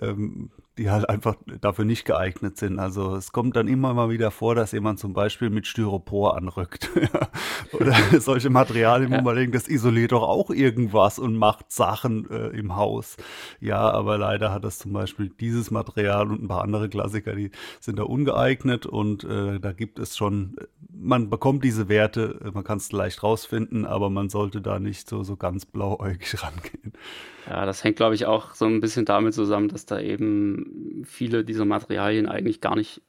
ähm, die halt einfach dafür nicht geeignet sind. Also es kommt dann immer mal wieder vor, dass jemand zum Beispiel mit Styropor anrückt. Oder solche Materialien, wo man denkt, das isoliert doch auch irgendwas und macht Sachen äh, im Haus. Ja, aber leider hat das zum Beispiel dieses Material und ein paar andere Klassiker, die sind da ungeeignet und äh, da gibt es schon, man bekommt diese Werte, man kann es leicht rausfinden, aber man sollte da nicht so, so ganz blauäugig rangehen. Ja, das hängt, glaube ich, auch so ein bisschen damit zusammen, dass da eben viele dieser Materialien eigentlich gar nicht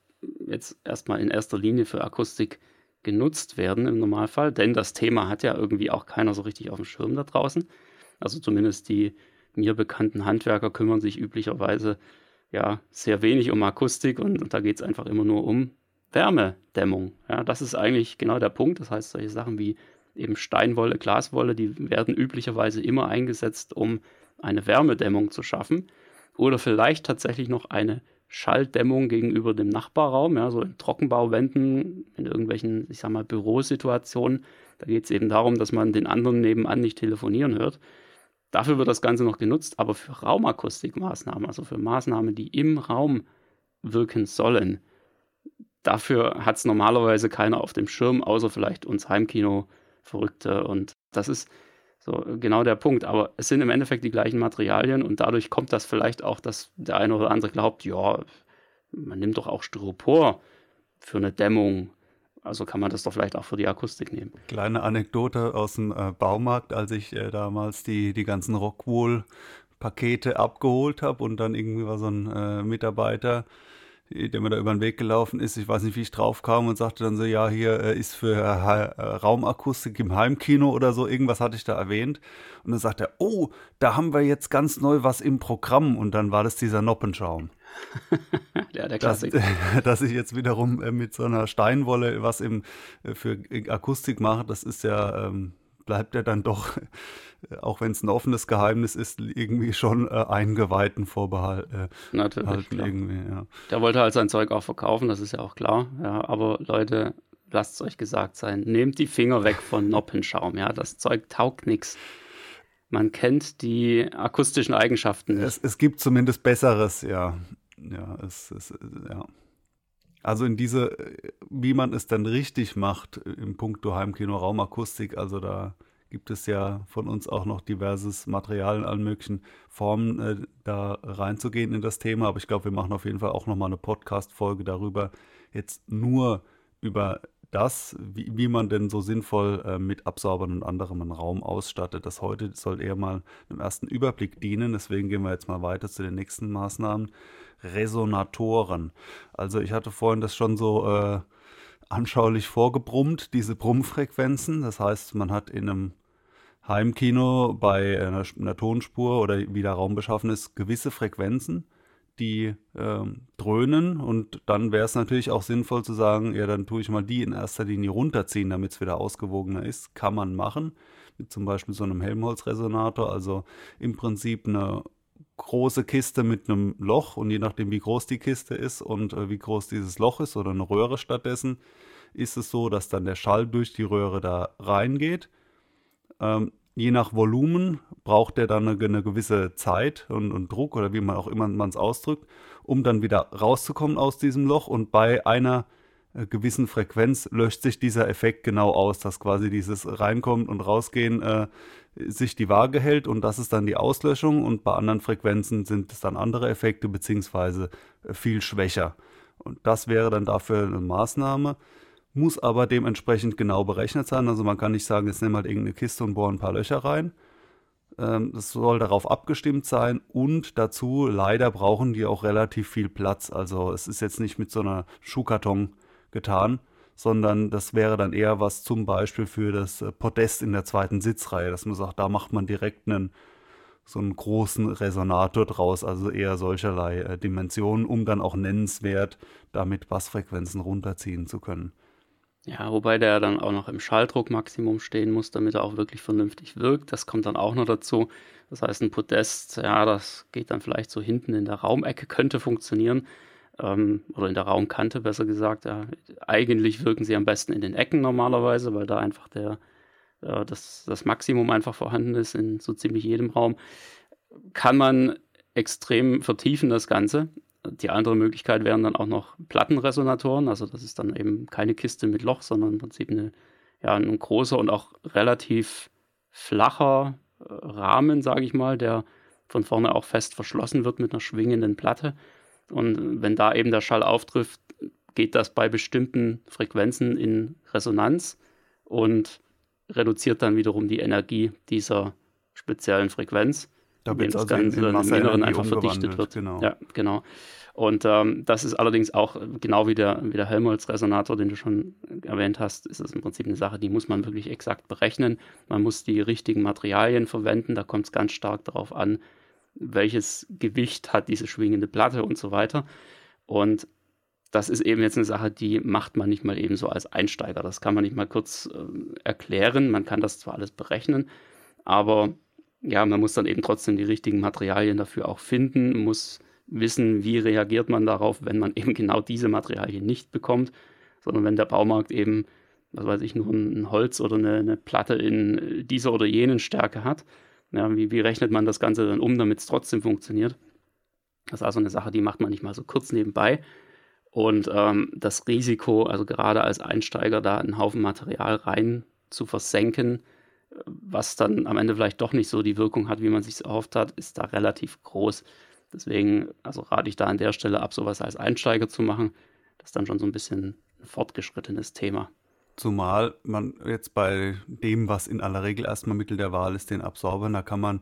jetzt erstmal in erster Linie für Akustik genutzt werden im Normalfall, denn das Thema hat ja irgendwie auch keiner so richtig auf dem Schirm da draußen. Also zumindest die mir bekannten Handwerker kümmern sich üblicherweise ja sehr wenig um Akustik und, und da geht es einfach immer nur um Wärmedämmung. Ja, das ist eigentlich genau der Punkt. Das heißt, solche Sachen wie eben Steinwolle, Glaswolle, die werden üblicherweise immer eingesetzt, um eine Wärmedämmung zu schaffen oder vielleicht tatsächlich noch eine Schalldämmung gegenüber dem Nachbarraum, ja, so in Trockenbauwänden, in irgendwelchen, ich sag mal, Bürosituationen. Da geht es eben darum, dass man den anderen nebenan nicht telefonieren hört. Dafür wird das Ganze noch genutzt, aber für Raumakustikmaßnahmen, also für Maßnahmen, die im Raum wirken sollen, dafür hat es normalerweise keiner auf dem Schirm, außer vielleicht uns Heimkino-Verrückte. Und das ist so genau der Punkt. Aber es sind im Endeffekt die gleichen Materialien und dadurch kommt das vielleicht auch, dass der eine oder andere glaubt, ja, man nimmt doch auch Styropor für eine Dämmung also kann man das doch vielleicht auch für die Akustik nehmen. Kleine Anekdote aus dem äh, Baumarkt, als ich äh, damals die, die ganzen Rockwool-Pakete abgeholt habe und dann irgendwie war so ein äh, Mitarbeiter, der mir da über den Weg gelaufen ist, ich weiß nicht, wie ich drauf kam und sagte dann so, ja, hier äh, ist für äh, Raumakustik im Heimkino oder so, irgendwas hatte ich da erwähnt. Und dann sagt er, oh, da haben wir jetzt ganz neu was im Programm und dann war das dieser Noppenschaum. ja, der Klassiker. Dass, dass, ich jetzt wiederum äh, mit so einer Steinwolle was im, äh, für Akustik mache, das ist ja, ähm, bleibt ja dann doch, auch wenn es ein offenes Geheimnis ist, irgendwie schon äh, Eingeweihten Vorbehalt. Äh, Natürlich. Ja. Der wollte halt sein Zeug auch verkaufen, das ist ja auch klar. Ja, aber Leute, lasst es euch gesagt sein, nehmt die Finger weg von Noppenschaum. Ja, das Zeug taugt nichts. Man kennt die akustischen Eigenschaften. Es, es gibt zumindest Besseres, ja ja, es, es, ja. Also in diese, wie man es dann richtig macht im Punkto Heimkino Raumakustik, also da gibt es ja von uns auch noch diverses Material in allen möglichen Formen, äh, da reinzugehen in das Thema. Aber ich glaube, wir machen auf jeden Fall auch nochmal eine Podcast-Folge darüber, jetzt nur über das, wie, wie man denn so sinnvoll äh, mit Absaubern und anderem einen Raum ausstattet. Das heute soll eher mal einem ersten Überblick dienen. Deswegen gehen wir jetzt mal weiter zu den nächsten Maßnahmen. Resonatoren. Also ich hatte vorhin das schon so äh, anschaulich vorgebrummt, diese Brummfrequenzen. Das heißt, man hat in einem Heimkino bei einer, einer Tonspur oder wie der Raum beschaffen ist, gewisse Frequenzen, die äh, dröhnen und dann wäre es natürlich auch sinnvoll zu sagen, ja, dann tue ich mal die in erster Linie runterziehen, damit es wieder ausgewogener ist. Kann man machen, mit zum Beispiel so einem Helmholtz-Resonator, also im Prinzip eine große Kiste mit einem Loch und je nachdem, wie groß die Kiste ist und äh, wie groß dieses Loch ist oder eine Röhre stattdessen, ist es so, dass dann der Schall durch die Röhre da reingeht. Ähm, je nach Volumen braucht er dann eine, eine gewisse Zeit und, und, Druck oder wie man auch immer man es ausdrückt, um dann wieder rauszukommen aus diesem Loch und bei einer äh, gewissen Frequenz löscht sich dieser Effekt genau aus, dass quasi dieses Reinkommen und Rausgehen äh, sich die Waage hält und das ist dann die Auslöschung und bei anderen Frequenzen sind es dann andere Effekte beziehungsweise äh, viel schwächer. Und das wäre dann dafür eine Maßnahme, muss aber dementsprechend genau berechnet sein. Also man kann nicht sagen, jetzt nehmen wir halt irgendeine Kiste und bohren ein paar Löcher rein. Ähm, das soll darauf abgestimmt sein und dazu leider brauchen die auch relativ viel Platz. Also es ist jetzt nicht mit so einer Schuhkarton getan, sondern das wäre dann eher was zum Beispiel für das äh, Podest in der zweiten Sitzreihe, dass man sagt, da macht man direkt einen so einen großen Resonator draus, also eher solcherlei äh, Dimensionen, um dann auch nennenswert damit Bassfrequenzen runterziehen zu können. Ja, wobei der dann auch noch im Schalldruckmaximum stehen muss, damit er auch wirklich vernünftig wirkt. Das kommt dann auch noch dazu. Das heißt, ein Podest, ja, das geht dann vielleicht so hinten in der Raumecke, könnte funktionieren ähm, oder in der Raumkante besser gesagt. Ja. Eigentlich wirken sie am besten in den Ecken normalerweise, weil da einfach der, äh, das, das Maximum einfach vorhanden ist in so ziemlich jedem Raum. Kann man extrem vertiefen, das Ganze. Die andere Möglichkeit wären dann auch noch Plattenresonatoren, also das ist dann eben keine Kiste mit Loch, sondern im Prinzip eine, ja, ein großer und auch relativ flacher äh, Rahmen, sage ich mal, der von vorne auch fest verschlossen wird mit einer schwingenden Platte. Und wenn da eben der Schall auftrifft, geht das bei bestimmten Frequenzen in Resonanz und reduziert dann wiederum die Energie dieser speziellen Frequenz, da indem das also Ganze in, in im Inneren einfach verdichtet wird. Genau. Ja, genau. Und ähm, das ist allerdings auch, genau wie der, wie der Helmholtz-Resonator, den du schon erwähnt hast, ist es im Prinzip eine Sache, die muss man wirklich exakt berechnen. Man muss die richtigen Materialien verwenden, da kommt es ganz stark darauf an, welches Gewicht hat diese schwingende Platte und so weiter. Und das ist eben jetzt eine Sache, die macht man nicht mal eben so als Einsteiger. Das kann man nicht mal kurz äh, erklären. Man kann das zwar alles berechnen, aber ja, man muss dann eben trotzdem die richtigen Materialien dafür auch finden, muss wissen, wie reagiert man darauf, wenn man eben genau diese Materialien nicht bekommt, sondern wenn der Baumarkt eben, was weiß ich, nur ein Holz oder eine, eine Platte in dieser oder jenen Stärke hat. Ja, wie, wie rechnet man das Ganze dann um, damit es trotzdem funktioniert? Das ist also eine Sache, die macht man nicht mal so kurz nebenbei. Und ähm, das Risiko, also gerade als Einsteiger da einen Haufen Material rein zu versenken, was dann am Ende vielleicht doch nicht so die Wirkung hat, wie man sich erhofft hat, ist da relativ groß. Deswegen, also rate ich da an der Stelle ab, sowas als Einsteiger zu machen. Das ist dann schon so ein bisschen ein fortgeschrittenes Thema. Zumal man jetzt bei dem, was in aller Regel erstmal Mittel der Wahl ist, den Absorbern, da kann man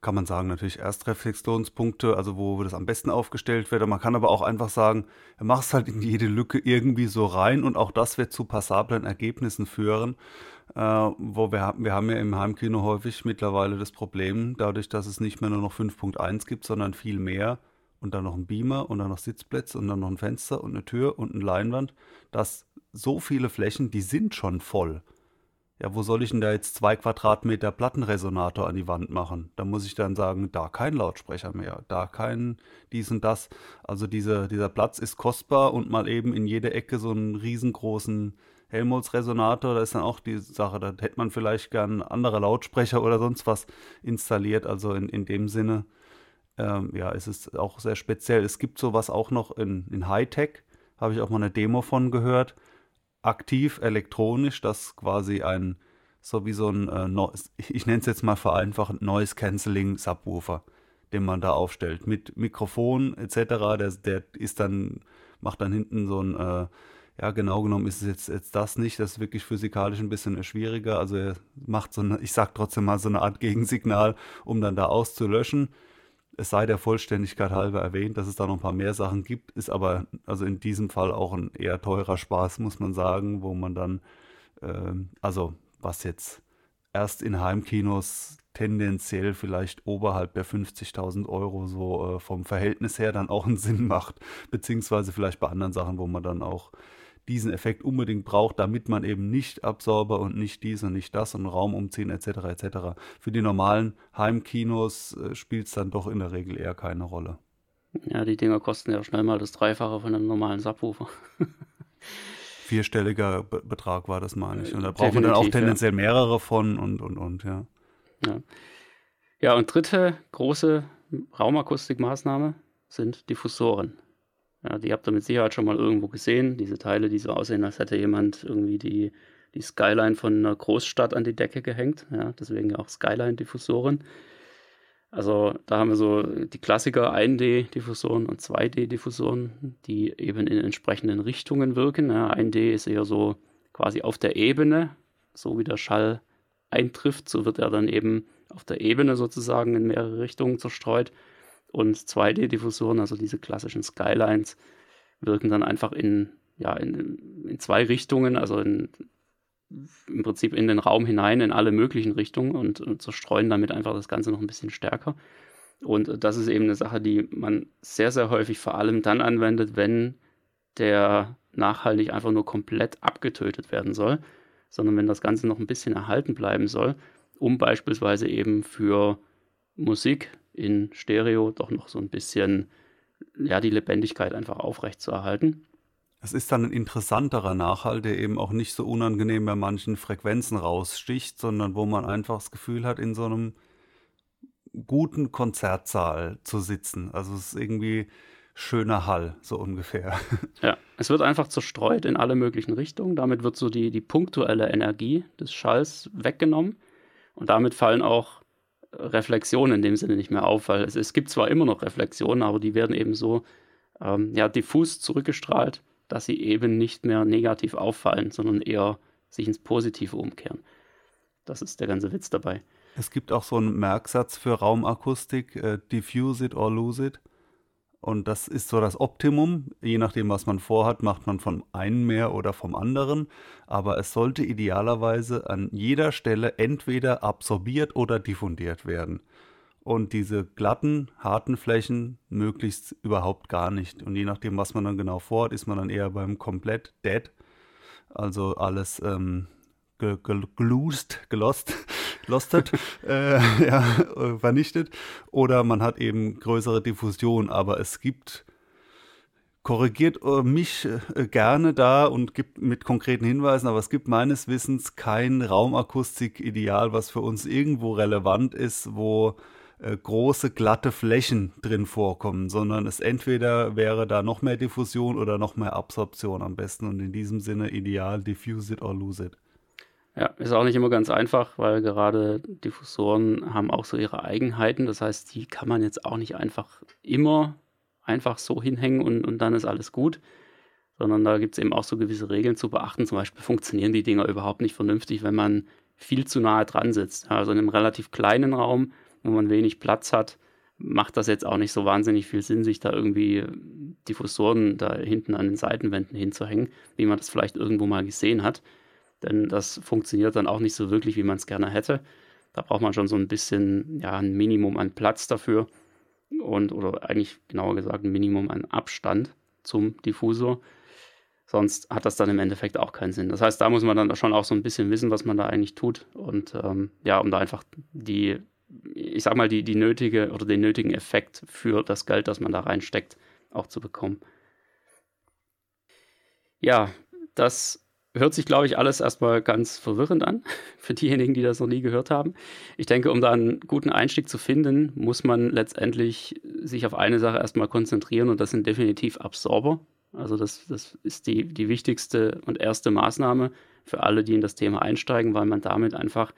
kann man sagen, natürlich Erstreflexionspunkte, also wo das am besten aufgestellt wird. Man kann aber auch einfach sagen, mach es halt in jede Lücke irgendwie so rein und auch das wird zu passablen Ergebnissen führen. Äh, wo wir, wir haben ja im Heimkino häufig mittlerweile das Problem, dadurch, dass es nicht mehr nur noch 5.1 gibt, sondern viel mehr und dann noch ein Beamer und dann noch Sitzplätze und dann noch ein Fenster und eine Tür und eine Leinwand, dass so viele Flächen, die sind schon voll ja, wo soll ich denn da jetzt zwei Quadratmeter Plattenresonator an die Wand machen? Da muss ich dann sagen, da kein Lautsprecher mehr, da kein dies und das. Also diese, dieser Platz ist kostbar und mal eben in jede Ecke so einen riesengroßen Helmholtz-Resonator, da ist dann auch die Sache, da hätte man vielleicht gern andere Lautsprecher oder sonst was installiert. Also in, in dem Sinne, ähm, ja, ist es auch sehr speziell. Es gibt sowas auch noch in, in Hightech, habe ich auch mal eine Demo von gehört aktiv elektronisch, das quasi ein, so wie so ein, äh, ich nenne es jetzt mal vereinfachend, Noise Cancelling Subwoofer, den man da aufstellt. Mit Mikrofon etc. Der, der ist dann, macht dann hinten so ein, äh, ja, genau genommen ist es jetzt, jetzt das nicht. Das ist wirklich physikalisch ein bisschen schwieriger. Also er macht so eine, ich sag trotzdem mal so eine Art Gegensignal, um dann da auszulöschen. Es sei der Vollständigkeit halber erwähnt, dass es da noch ein paar mehr Sachen gibt, ist aber also in diesem Fall auch ein eher teurer Spaß, muss man sagen, wo man dann, äh, also was jetzt erst in Heimkinos tendenziell vielleicht oberhalb der 50.000 Euro so äh, vom Verhältnis her dann auch einen Sinn macht, beziehungsweise vielleicht bei anderen Sachen, wo man dann auch diesen Effekt unbedingt braucht, damit man eben nicht Absorber und nicht dies und nicht das und Raum umziehen etc. etc. Für die normalen Heimkinos äh, spielt es dann doch in der Regel eher keine Rolle. Ja, die Dinger kosten ja schnell mal das Dreifache von einem normalen Subwoofer. Vierstelliger Be Betrag war das, meine ich. Und da braucht man dann auch tendenziell ja. mehrere von und und und, ja. Ja, ja und dritte große Raumakustikmaßnahme sind Diffusoren. Ja, die habt ihr mit Sicherheit schon mal irgendwo gesehen. Diese Teile, die so aussehen, als hätte jemand irgendwie die, die Skyline von einer Großstadt an die Decke gehängt. Ja, deswegen auch Skyline-Diffusoren. Also da haben wir so die Klassiker 1D-Diffusoren und 2D-Diffusoren, die eben in entsprechenden Richtungen wirken. Ja, 1D ist eher so quasi auf der Ebene, so wie der Schall eintrifft, so wird er dann eben auf der Ebene sozusagen in mehrere Richtungen zerstreut. Und 2D-Diffusoren, also diese klassischen Skylines, wirken dann einfach in, ja, in, in zwei Richtungen, also in, im Prinzip in den Raum hinein, in alle möglichen Richtungen und, und zerstreuen damit einfach das Ganze noch ein bisschen stärker. Und das ist eben eine Sache, die man sehr, sehr häufig vor allem dann anwendet, wenn der Nachhall nicht einfach nur komplett abgetötet werden soll, sondern wenn das Ganze noch ein bisschen erhalten bleiben soll, um beispielsweise eben für Musik in Stereo doch noch so ein bisschen ja, die Lebendigkeit einfach aufrecht zu erhalten. Es ist dann ein interessanterer Nachhall, der eben auch nicht so unangenehm bei manchen Frequenzen raussticht, sondern wo man einfach das Gefühl hat, in so einem guten Konzertsaal zu sitzen. Also es ist irgendwie schöner Hall, so ungefähr. Ja, es wird einfach zerstreut in alle möglichen Richtungen. Damit wird so die, die punktuelle Energie des Schalls weggenommen. Und damit fallen auch Reflexion in dem Sinne nicht mehr auf, weil es, es gibt zwar immer noch Reflexionen, aber die werden eben so ähm, ja, diffus zurückgestrahlt, dass sie eben nicht mehr negativ auffallen, sondern eher sich ins Positive umkehren. Das ist der ganze Witz dabei. Es gibt auch so einen Merksatz für Raumakustik, äh, diffuse it or lose it. Und das ist so das Optimum. Je nachdem, was man vorhat, macht man von einem mehr oder vom anderen. Aber es sollte idealerweise an jeder Stelle entweder absorbiert oder diffundiert werden. Und diese glatten, harten Flächen möglichst überhaupt gar nicht. Und je nachdem, was man dann genau vorhat, ist man dann eher beim komplett dead. Also alles ähm, gelost, gelost, lostet, äh, ja, vernichtet. Oder man hat eben größere Diffusion. Aber es gibt korrigiert äh, mich äh, gerne da und gibt mit konkreten Hinweisen, aber es gibt meines Wissens kein Raumakustik-Ideal, was für uns irgendwo relevant ist, wo äh, große, glatte Flächen drin vorkommen, sondern es entweder wäre da noch mehr Diffusion oder noch mehr Absorption am besten und in diesem Sinne ideal diffuse it or lose it. Ja, ist auch nicht immer ganz einfach, weil gerade Diffusoren haben auch so ihre Eigenheiten. Das heißt, die kann man jetzt auch nicht einfach immer einfach so hinhängen und, und dann ist alles gut, sondern da gibt es eben auch so gewisse Regeln zu beachten. Zum Beispiel funktionieren die Dinger überhaupt nicht vernünftig, wenn man viel zu nahe dran sitzt. Also in einem relativ kleinen Raum, wo man wenig Platz hat, macht das jetzt auch nicht so wahnsinnig viel Sinn, sich da irgendwie Diffusoren da hinten an den Seitenwänden hinzuhängen, wie man das vielleicht irgendwo mal gesehen hat. Denn das funktioniert dann auch nicht so wirklich, wie man es gerne hätte. Da braucht man schon so ein bisschen, ja, ein Minimum an Platz dafür und oder eigentlich genauer gesagt ein Minimum an Abstand zum Diffusor. Sonst hat das dann im Endeffekt auch keinen Sinn. Das heißt, da muss man dann schon auch so ein bisschen wissen, was man da eigentlich tut. Und ähm, ja, um da einfach die, ich sag mal, die, die nötige oder den nötigen Effekt für das Geld, das man da reinsteckt, auch zu bekommen. Ja, das hört sich, glaube ich, alles erstmal ganz verwirrend an für diejenigen, die das noch nie gehört haben. Ich denke, um da einen guten Einstieg zu finden, muss man letztendlich sich auf eine Sache erstmal konzentrieren und das sind definitiv Absorber. Also das, das ist die, die wichtigste und erste Maßnahme für alle, die in das Thema einsteigen, weil man damit einfach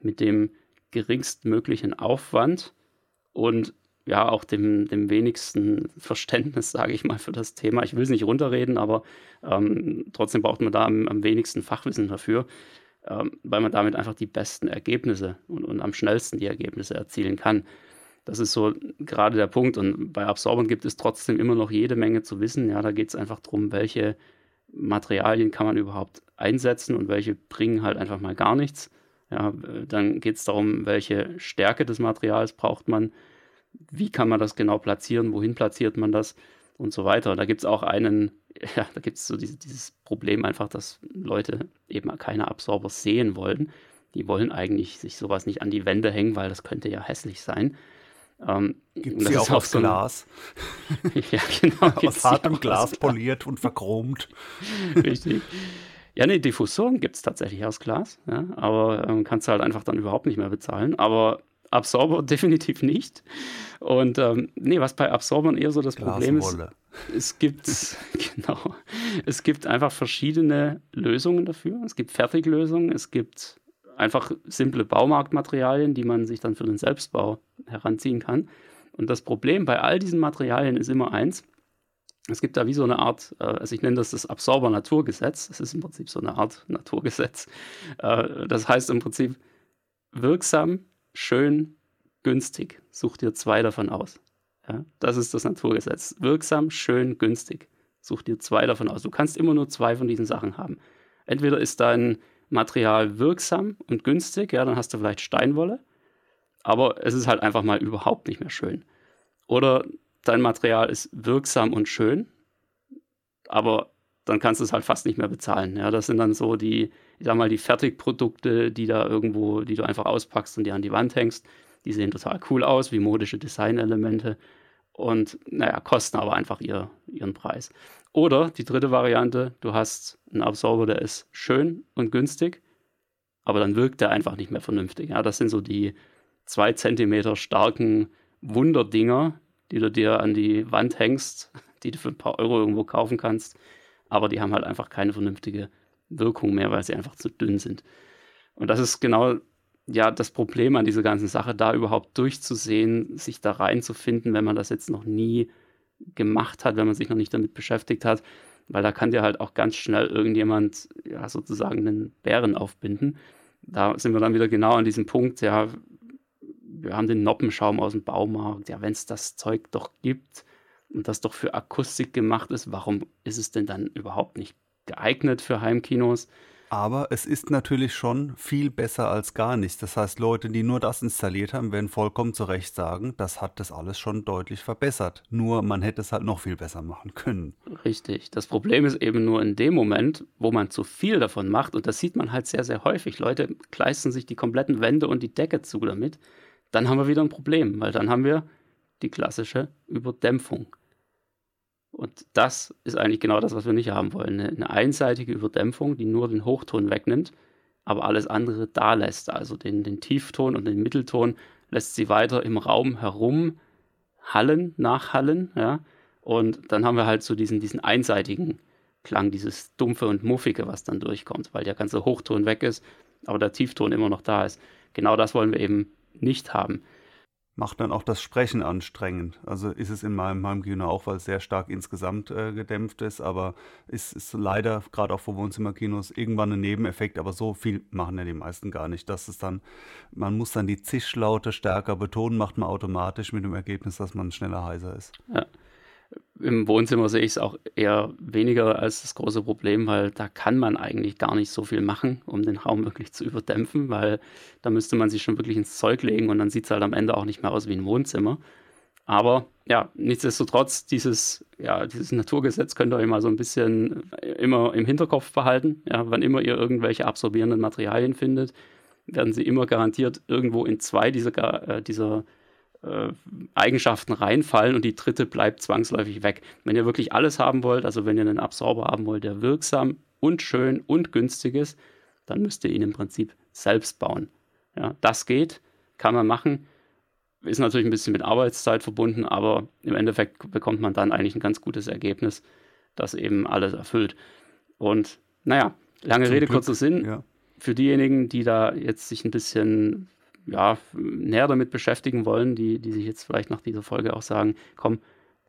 mit dem geringstmöglichen Aufwand und ja auch dem, dem wenigsten Verständnis, sage ich mal, für das Thema. Ich will es nicht runterreden, aber ähm, trotzdem braucht man da am, am wenigsten Fachwissen dafür, ähm, weil man damit einfach die besten Ergebnisse und, und am schnellsten die Ergebnisse erzielen kann. Das ist so gerade der Punkt. Und bei Absorbern gibt es trotzdem immer noch jede Menge zu wissen. Ja, da geht es einfach darum, welche Materialien kann man überhaupt einsetzen und welche bringen halt einfach mal gar nichts. Ja, dann geht es darum, welche Stärke des Materials braucht man wie kann man das genau platzieren, wohin platziert man das und so weiter. Da gibt es auch einen, ja, da gibt es so diese, dieses Problem einfach, dass Leute eben keine Absorber sehen wollen. Die wollen eigentlich sich sowas nicht an die Wände hängen, weil das könnte ja hässlich sein. Ähm, gibt es sie auch aus so Glas? ja, genau. Aus hartem Glas poliert und verchromt. Richtig. Ja, nee, Diffusoren gibt es tatsächlich aus Glas, ja, aber ähm, kannst du halt einfach dann überhaupt nicht mehr bezahlen. Aber Absorber definitiv nicht. Und ähm, nee, was bei Absorbern eher so das Problem ist, es gibt, genau, es gibt einfach verschiedene Lösungen dafür. Es gibt Fertiglösungen, es gibt einfach simple Baumarktmaterialien, die man sich dann für den Selbstbau heranziehen kann. Und das Problem bei all diesen Materialien ist immer eins. Es gibt da wie so eine Art, äh, also ich nenne das das Absorber-Naturgesetz. Es ist im Prinzip so eine Art Naturgesetz. Äh, das heißt im Prinzip, wirksam schön, günstig. Such dir zwei davon aus. Ja, das ist das Naturgesetz. Wirksam, schön, günstig. Such dir zwei davon aus. Du kannst immer nur zwei von diesen Sachen haben. Entweder ist dein Material wirksam und günstig, ja, dann hast du vielleicht Steinwolle, aber es ist halt einfach mal überhaupt nicht mehr schön. Oder dein Material ist wirksam und schön, aber dann kannst du es halt fast nicht mehr bezahlen. Ja, das sind dann so die, ich sag mal, die Fertigprodukte, die da irgendwo, die du einfach auspackst und die an die Wand hängst. Die sehen total cool aus, wie modische Designelemente und naja, kosten aber einfach ihr, ihren Preis. Oder die dritte Variante, du hast einen Absorber, der ist schön und günstig, aber dann wirkt der einfach nicht mehr vernünftig. Ja, das sind so die zwei Zentimeter starken Wunderdinger, die du dir an die Wand hängst, die du für ein paar Euro irgendwo kaufen kannst, aber die haben halt einfach keine vernünftige Wirkung mehr, weil sie einfach zu dünn sind. Und das ist genau ja das Problem an dieser ganzen Sache, da überhaupt durchzusehen, sich da reinzufinden, wenn man das jetzt noch nie gemacht hat, wenn man sich noch nicht damit beschäftigt hat, weil da kann dir halt auch ganz schnell irgendjemand ja sozusagen einen Bären aufbinden. Da sind wir dann wieder genau an diesem Punkt, ja, wir haben den Noppenschaum aus dem Baumarkt, ja, wenn es das Zeug doch gibt und das doch für Akustik gemacht ist, warum ist es denn dann überhaupt nicht geeignet für Heimkinos. Aber es ist natürlich schon viel besser als gar nichts. Das heißt, Leute, die nur das installiert haben, werden vollkommen zu Recht sagen, das hat das alles schon deutlich verbessert. Nur man hätte es halt noch viel besser machen können. Richtig. Das Problem ist eben nur in dem Moment, wo man zu viel davon macht, und das sieht man halt sehr, sehr häufig. Leute kleistern sich die kompletten Wände und die Decke zu damit. Dann haben wir wieder ein Problem, weil dann haben wir die klassische Überdämpfung. Und das ist eigentlich genau das, was wir nicht haben wollen. Eine, eine einseitige Überdämpfung, die nur den Hochton wegnimmt, aber alles andere da lässt. Also den, den Tiefton und den Mittelton lässt sie weiter im Raum herum hallen, nachhallen. Ja? Und dann haben wir halt so diesen, diesen einseitigen Klang, dieses dumpfe und muffige, was dann durchkommt, weil der ganze Hochton weg ist, aber der Tiefton immer noch da ist. Genau das wollen wir eben nicht haben macht dann auch das Sprechen anstrengend. Also ist es in meinem Heimkino auch, weil es sehr stark insgesamt äh, gedämpft ist, aber ist, ist leider gerade auch für Wohnzimmerkinos irgendwann ein Nebeneffekt, aber so viel machen ja die meisten gar nicht. Das ist dann, man muss dann die Zischlaute stärker betonen, macht man automatisch mit dem Ergebnis, dass man schneller heiser ist. Ja im Wohnzimmer sehe ich es auch eher weniger als das große Problem, weil da kann man eigentlich gar nicht so viel machen, um den Raum wirklich zu überdämpfen, weil da müsste man sich schon wirklich ins Zeug legen und dann sieht es halt am Ende auch nicht mehr aus wie ein Wohnzimmer. Aber ja, nichtsdestotrotz, dieses, ja, dieses Naturgesetz könnt ihr euch mal so ein bisschen immer im Hinterkopf behalten. Ja, wann immer ihr irgendwelche absorbierenden Materialien findet, werden sie immer garantiert irgendwo in zwei dieser, äh, dieser äh, Eigenschaften reinfallen und die dritte bleibt zwangsläufig weg. Wenn ihr wirklich alles haben wollt, also wenn ihr einen Absorber haben wollt, der wirksam und schön und günstig ist, dann müsst ihr ihn im Prinzip selbst bauen. Ja, das geht, kann man machen, ist natürlich ein bisschen mit Arbeitszeit verbunden, aber im Endeffekt bekommt man dann eigentlich ein ganz gutes Ergebnis, das eben alles erfüllt. Und naja, lange Zum Rede, Glück, kurzer Sinn. Ja. Für diejenigen, die da jetzt sich ein bisschen ja, näher damit beschäftigen wollen, die, die sich jetzt vielleicht nach dieser Folge auch sagen, komm,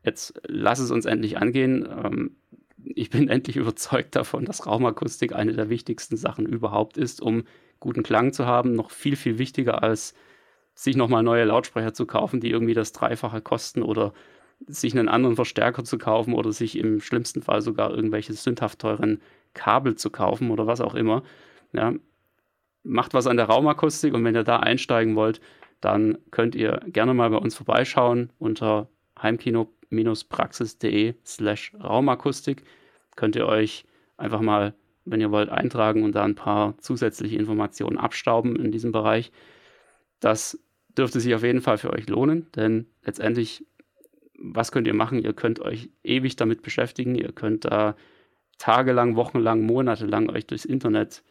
jetzt lass es uns endlich angehen. Ähm, ich bin endlich überzeugt davon, dass Raumakustik eine der wichtigsten Sachen überhaupt ist, um guten Klang zu haben. Noch viel, viel wichtiger als sich nochmal neue Lautsprecher zu kaufen, die irgendwie das Dreifache kosten oder sich einen anderen Verstärker zu kaufen oder sich im schlimmsten Fall sogar irgendwelche sündhaft teuren Kabel zu kaufen oder was auch immer. Ja, macht was an der Raumakustik und wenn ihr da einsteigen wollt, dann könnt ihr gerne mal bei uns vorbeischauen unter heimkino-praxis.de slash Raumakustik. Könnt ihr euch einfach mal, wenn ihr wollt, eintragen und da ein paar zusätzliche Informationen abstauben in diesem Bereich. Das dürfte sich auf jeden Fall für euch lohnen, denn letztendlich, was könnt ihr machen? Ihr könnt euch ewig damit beschäftigen, ihr könnt da tagelang, wochenlang, monatelang euch durchs Internet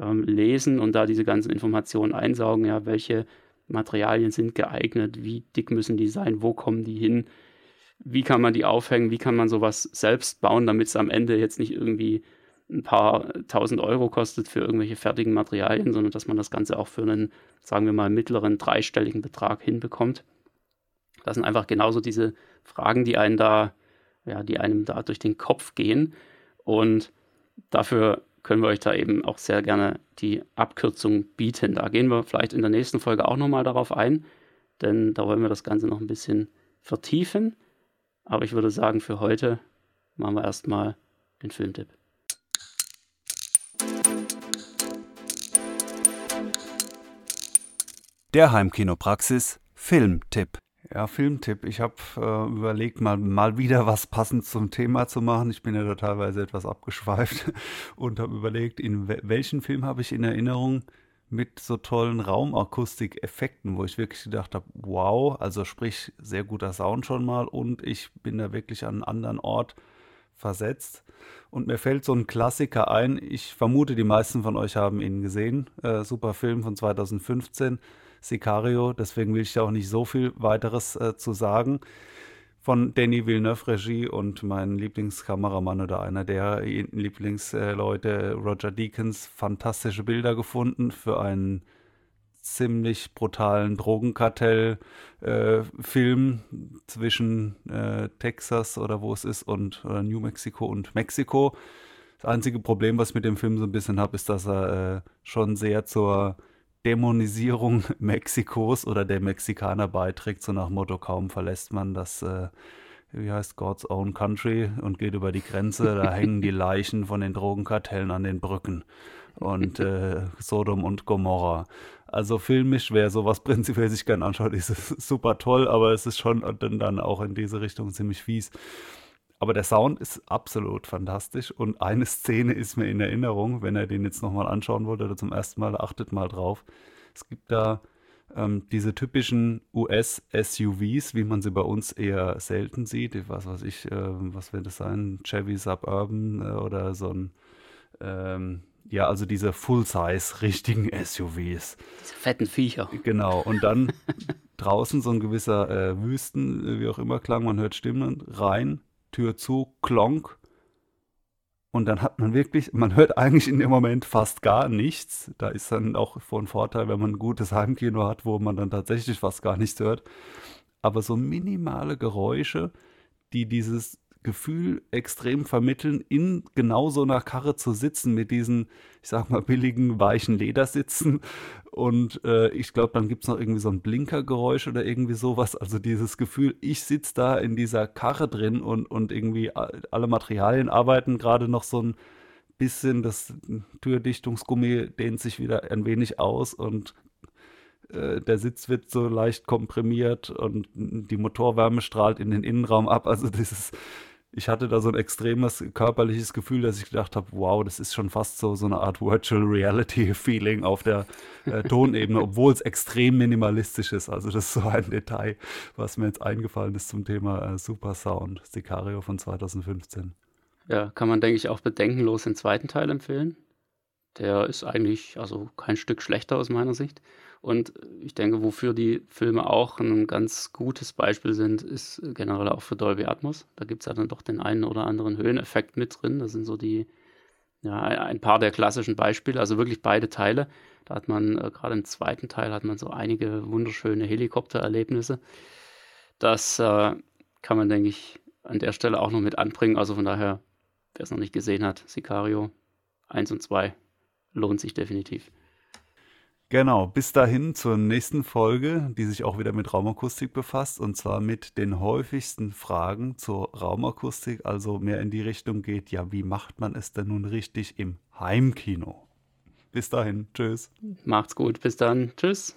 ähm, lesen und da diese ganzen Informationen einsaugen, ja, welche Materialien sind geeignet, wie dick müssen die sein, wo kommen die hin, wie kann man die aufhängen, wie kann man sowas selbst bauen, damit es am Ende jetzt nicht irgendwie ein paar tausend Euro kostet für irgendwelche fertigen Materialien, sondern dass man das Ganze auch für einen, sagen wir mal, mittleren dreistelligen Betrag hinbekommt. Das sind einfach genauso diese Fragen, die einen da, ja, die einem da durch den Kopf gehen. Und dafür können wir euch da eben auch sehr gerne die Abkürzung bieten. Da gehen wir vielleicht in der nächsten Folge auch nochmal darauf ein, denn da wollen wir das Ganze noch ein bisschen vertiefen. Aber ich würde sagen, für heute machen wir erstmal den Filmtipp. Der Heimkinopraxis Filmtipp. Ja, Filmtipp. Ich habe äh, überlegt, mal, mal wieder was passend zum Thema zu machen. Ich bin ja da teilweise etwas abgeschweift und habe überlegt, in welchen Film habe ich in Erinnerung mit so tollen Raumakustik-Effekten, wo ich wirklich gedacht habe, wow, also sprich, sehr guter Sound schon mal und ich bin da wirklich an einen anderen Ort versetzt. Und mir fällt so ein Klassiker ein. Ich vermute, die meisten von euch haben ihn gesehen. Äh, super Film von 2015 Sicario. Deswegen will ich da auch nicht so viel weiteres äh, zu sagen. Von Danny Villeneuve Regie und mein Lieblingskameramann oder einer der Lieblingsleute, Roger Deakins, fantastische Bilder gefunden für einen ziemlich brutalen Drogenkartell-Film äh, zwischen äh, Texas oder wo es ist und New Mexico und Mexiko. Das einzige Problem, was ich mit dem Film so ein bisschen habe, ist, dass er äh, schon sehr zur Dämonisierung Mexikos oder der Mexikaner beiträgt, so nach Motto, kaum verlässt man das, äh, wie heißt God's Own Country und geht über die Grenze, da hängen die Leichen von den Drogenkartellen an den Brücken. und äh, Sodom und Gomorra. Also filmisch, wer sowas prinzipiell sich gern anschaut, ist es super toll, aber es ist schon dann, dann auch in diese Richtung ziemlich fies. Aber der Sound ist absolut fantastisch und eine Szene ist mir in Erinnerung, wenn ihr den jetzt nochmal anschauen wollt oder zum ersten Mal, achtet mal drauf. Es gibt da ähm, diese typischen US-SUVs, wie man sie bei uns eher selten sieht. Was weiß ich, äh, was wird das sein? Chevy Suburban äh, oder so ein, ähm, ja, also diese Full-Size richtigen SUVs. Diese fetten Viecher. Genau. Und dann draußen so ein gewisser äh, Wüsten, äh, wie auch immer klang, man hört Stimmen rein, Tür zu, Klonk. Und dann hat man wirklich, man hört eigentlich in dem Moment fast gar nichts. Da ist dann auch von Vorteil, wenn man ein gutes Heimkino hat, wo man dann tatsächlich fast gar nichts hört. Aber so minimale Geräusche, die dieses Gefühl extrem vermitteln, in genau so einer Karre zu sitzen mit diesen, ich sag mal, billigen, weichen Ledersitzen. Und äh, ich glaube, dann gibt es noch irgendwie so ein Blinkergeräusch oder irgendwie sowas. Also dieses Gefühl, ich sitze da in dieser Karre drin und, und irgendwie alle Materialien arbeiten gerade noch so ein bisschen. Das Türdichtungsgummi dehnt sich wieder ein wenig aus und äh, der Sitz wird so leicht komprimiert und die Motorwärme strahlt in den Innenraum ab. Also dieses ich hatte da so ein extremes körperliches Gefühl, dass ich gedacht habe, wow, das ist schon fast so, so eine Art Virtual Reality Feeling auf der äh, Tonebene, obwohl es extrem minimalistisch ist. Also das ist so ein Detail, was mir jetzt eingefallen ist zum Thema äh, Super Sound, Sicario von 2015. Ja, kann man, denke ich, auch bedenkenlos den zweiten Teil empfehlen. Der ist eigentlich also kein Stück schlechter aus meiner Sicht. Und ich denke, wofür die Filme auch ein ganz gutes Beispiel sind, ist generell auch für Dolby Atmos. Da gibt es ja dann doch den einen oder anderen Höheneffekt mit drin. Das sind so die, ja, ein paar der klassischen Beispiele, also wirklich beide Teile. Da hat man, äh, gerade im zweiten Teil, hat man so einige wunderschöne Helikoptererlebnisse. Das äh, kann man, denke ich, an der Stelle auch noch mit anbringen. Also von daher, wer es noch nicht gesehen hat, Sicario 1 und 2 lohnt sich definitiv. Genau, bis dahin zur nächsten Folge, die sich auch wieder mit Raumakustik befasst und zwar mit den häufigsten Fragen zur Raumakustik, also mehr in die Richtung geht, ja, wie macht man es denn nun richtig im Heimkino? Bis dahin, tschüss. Macht's gut, bis dann, tschüss.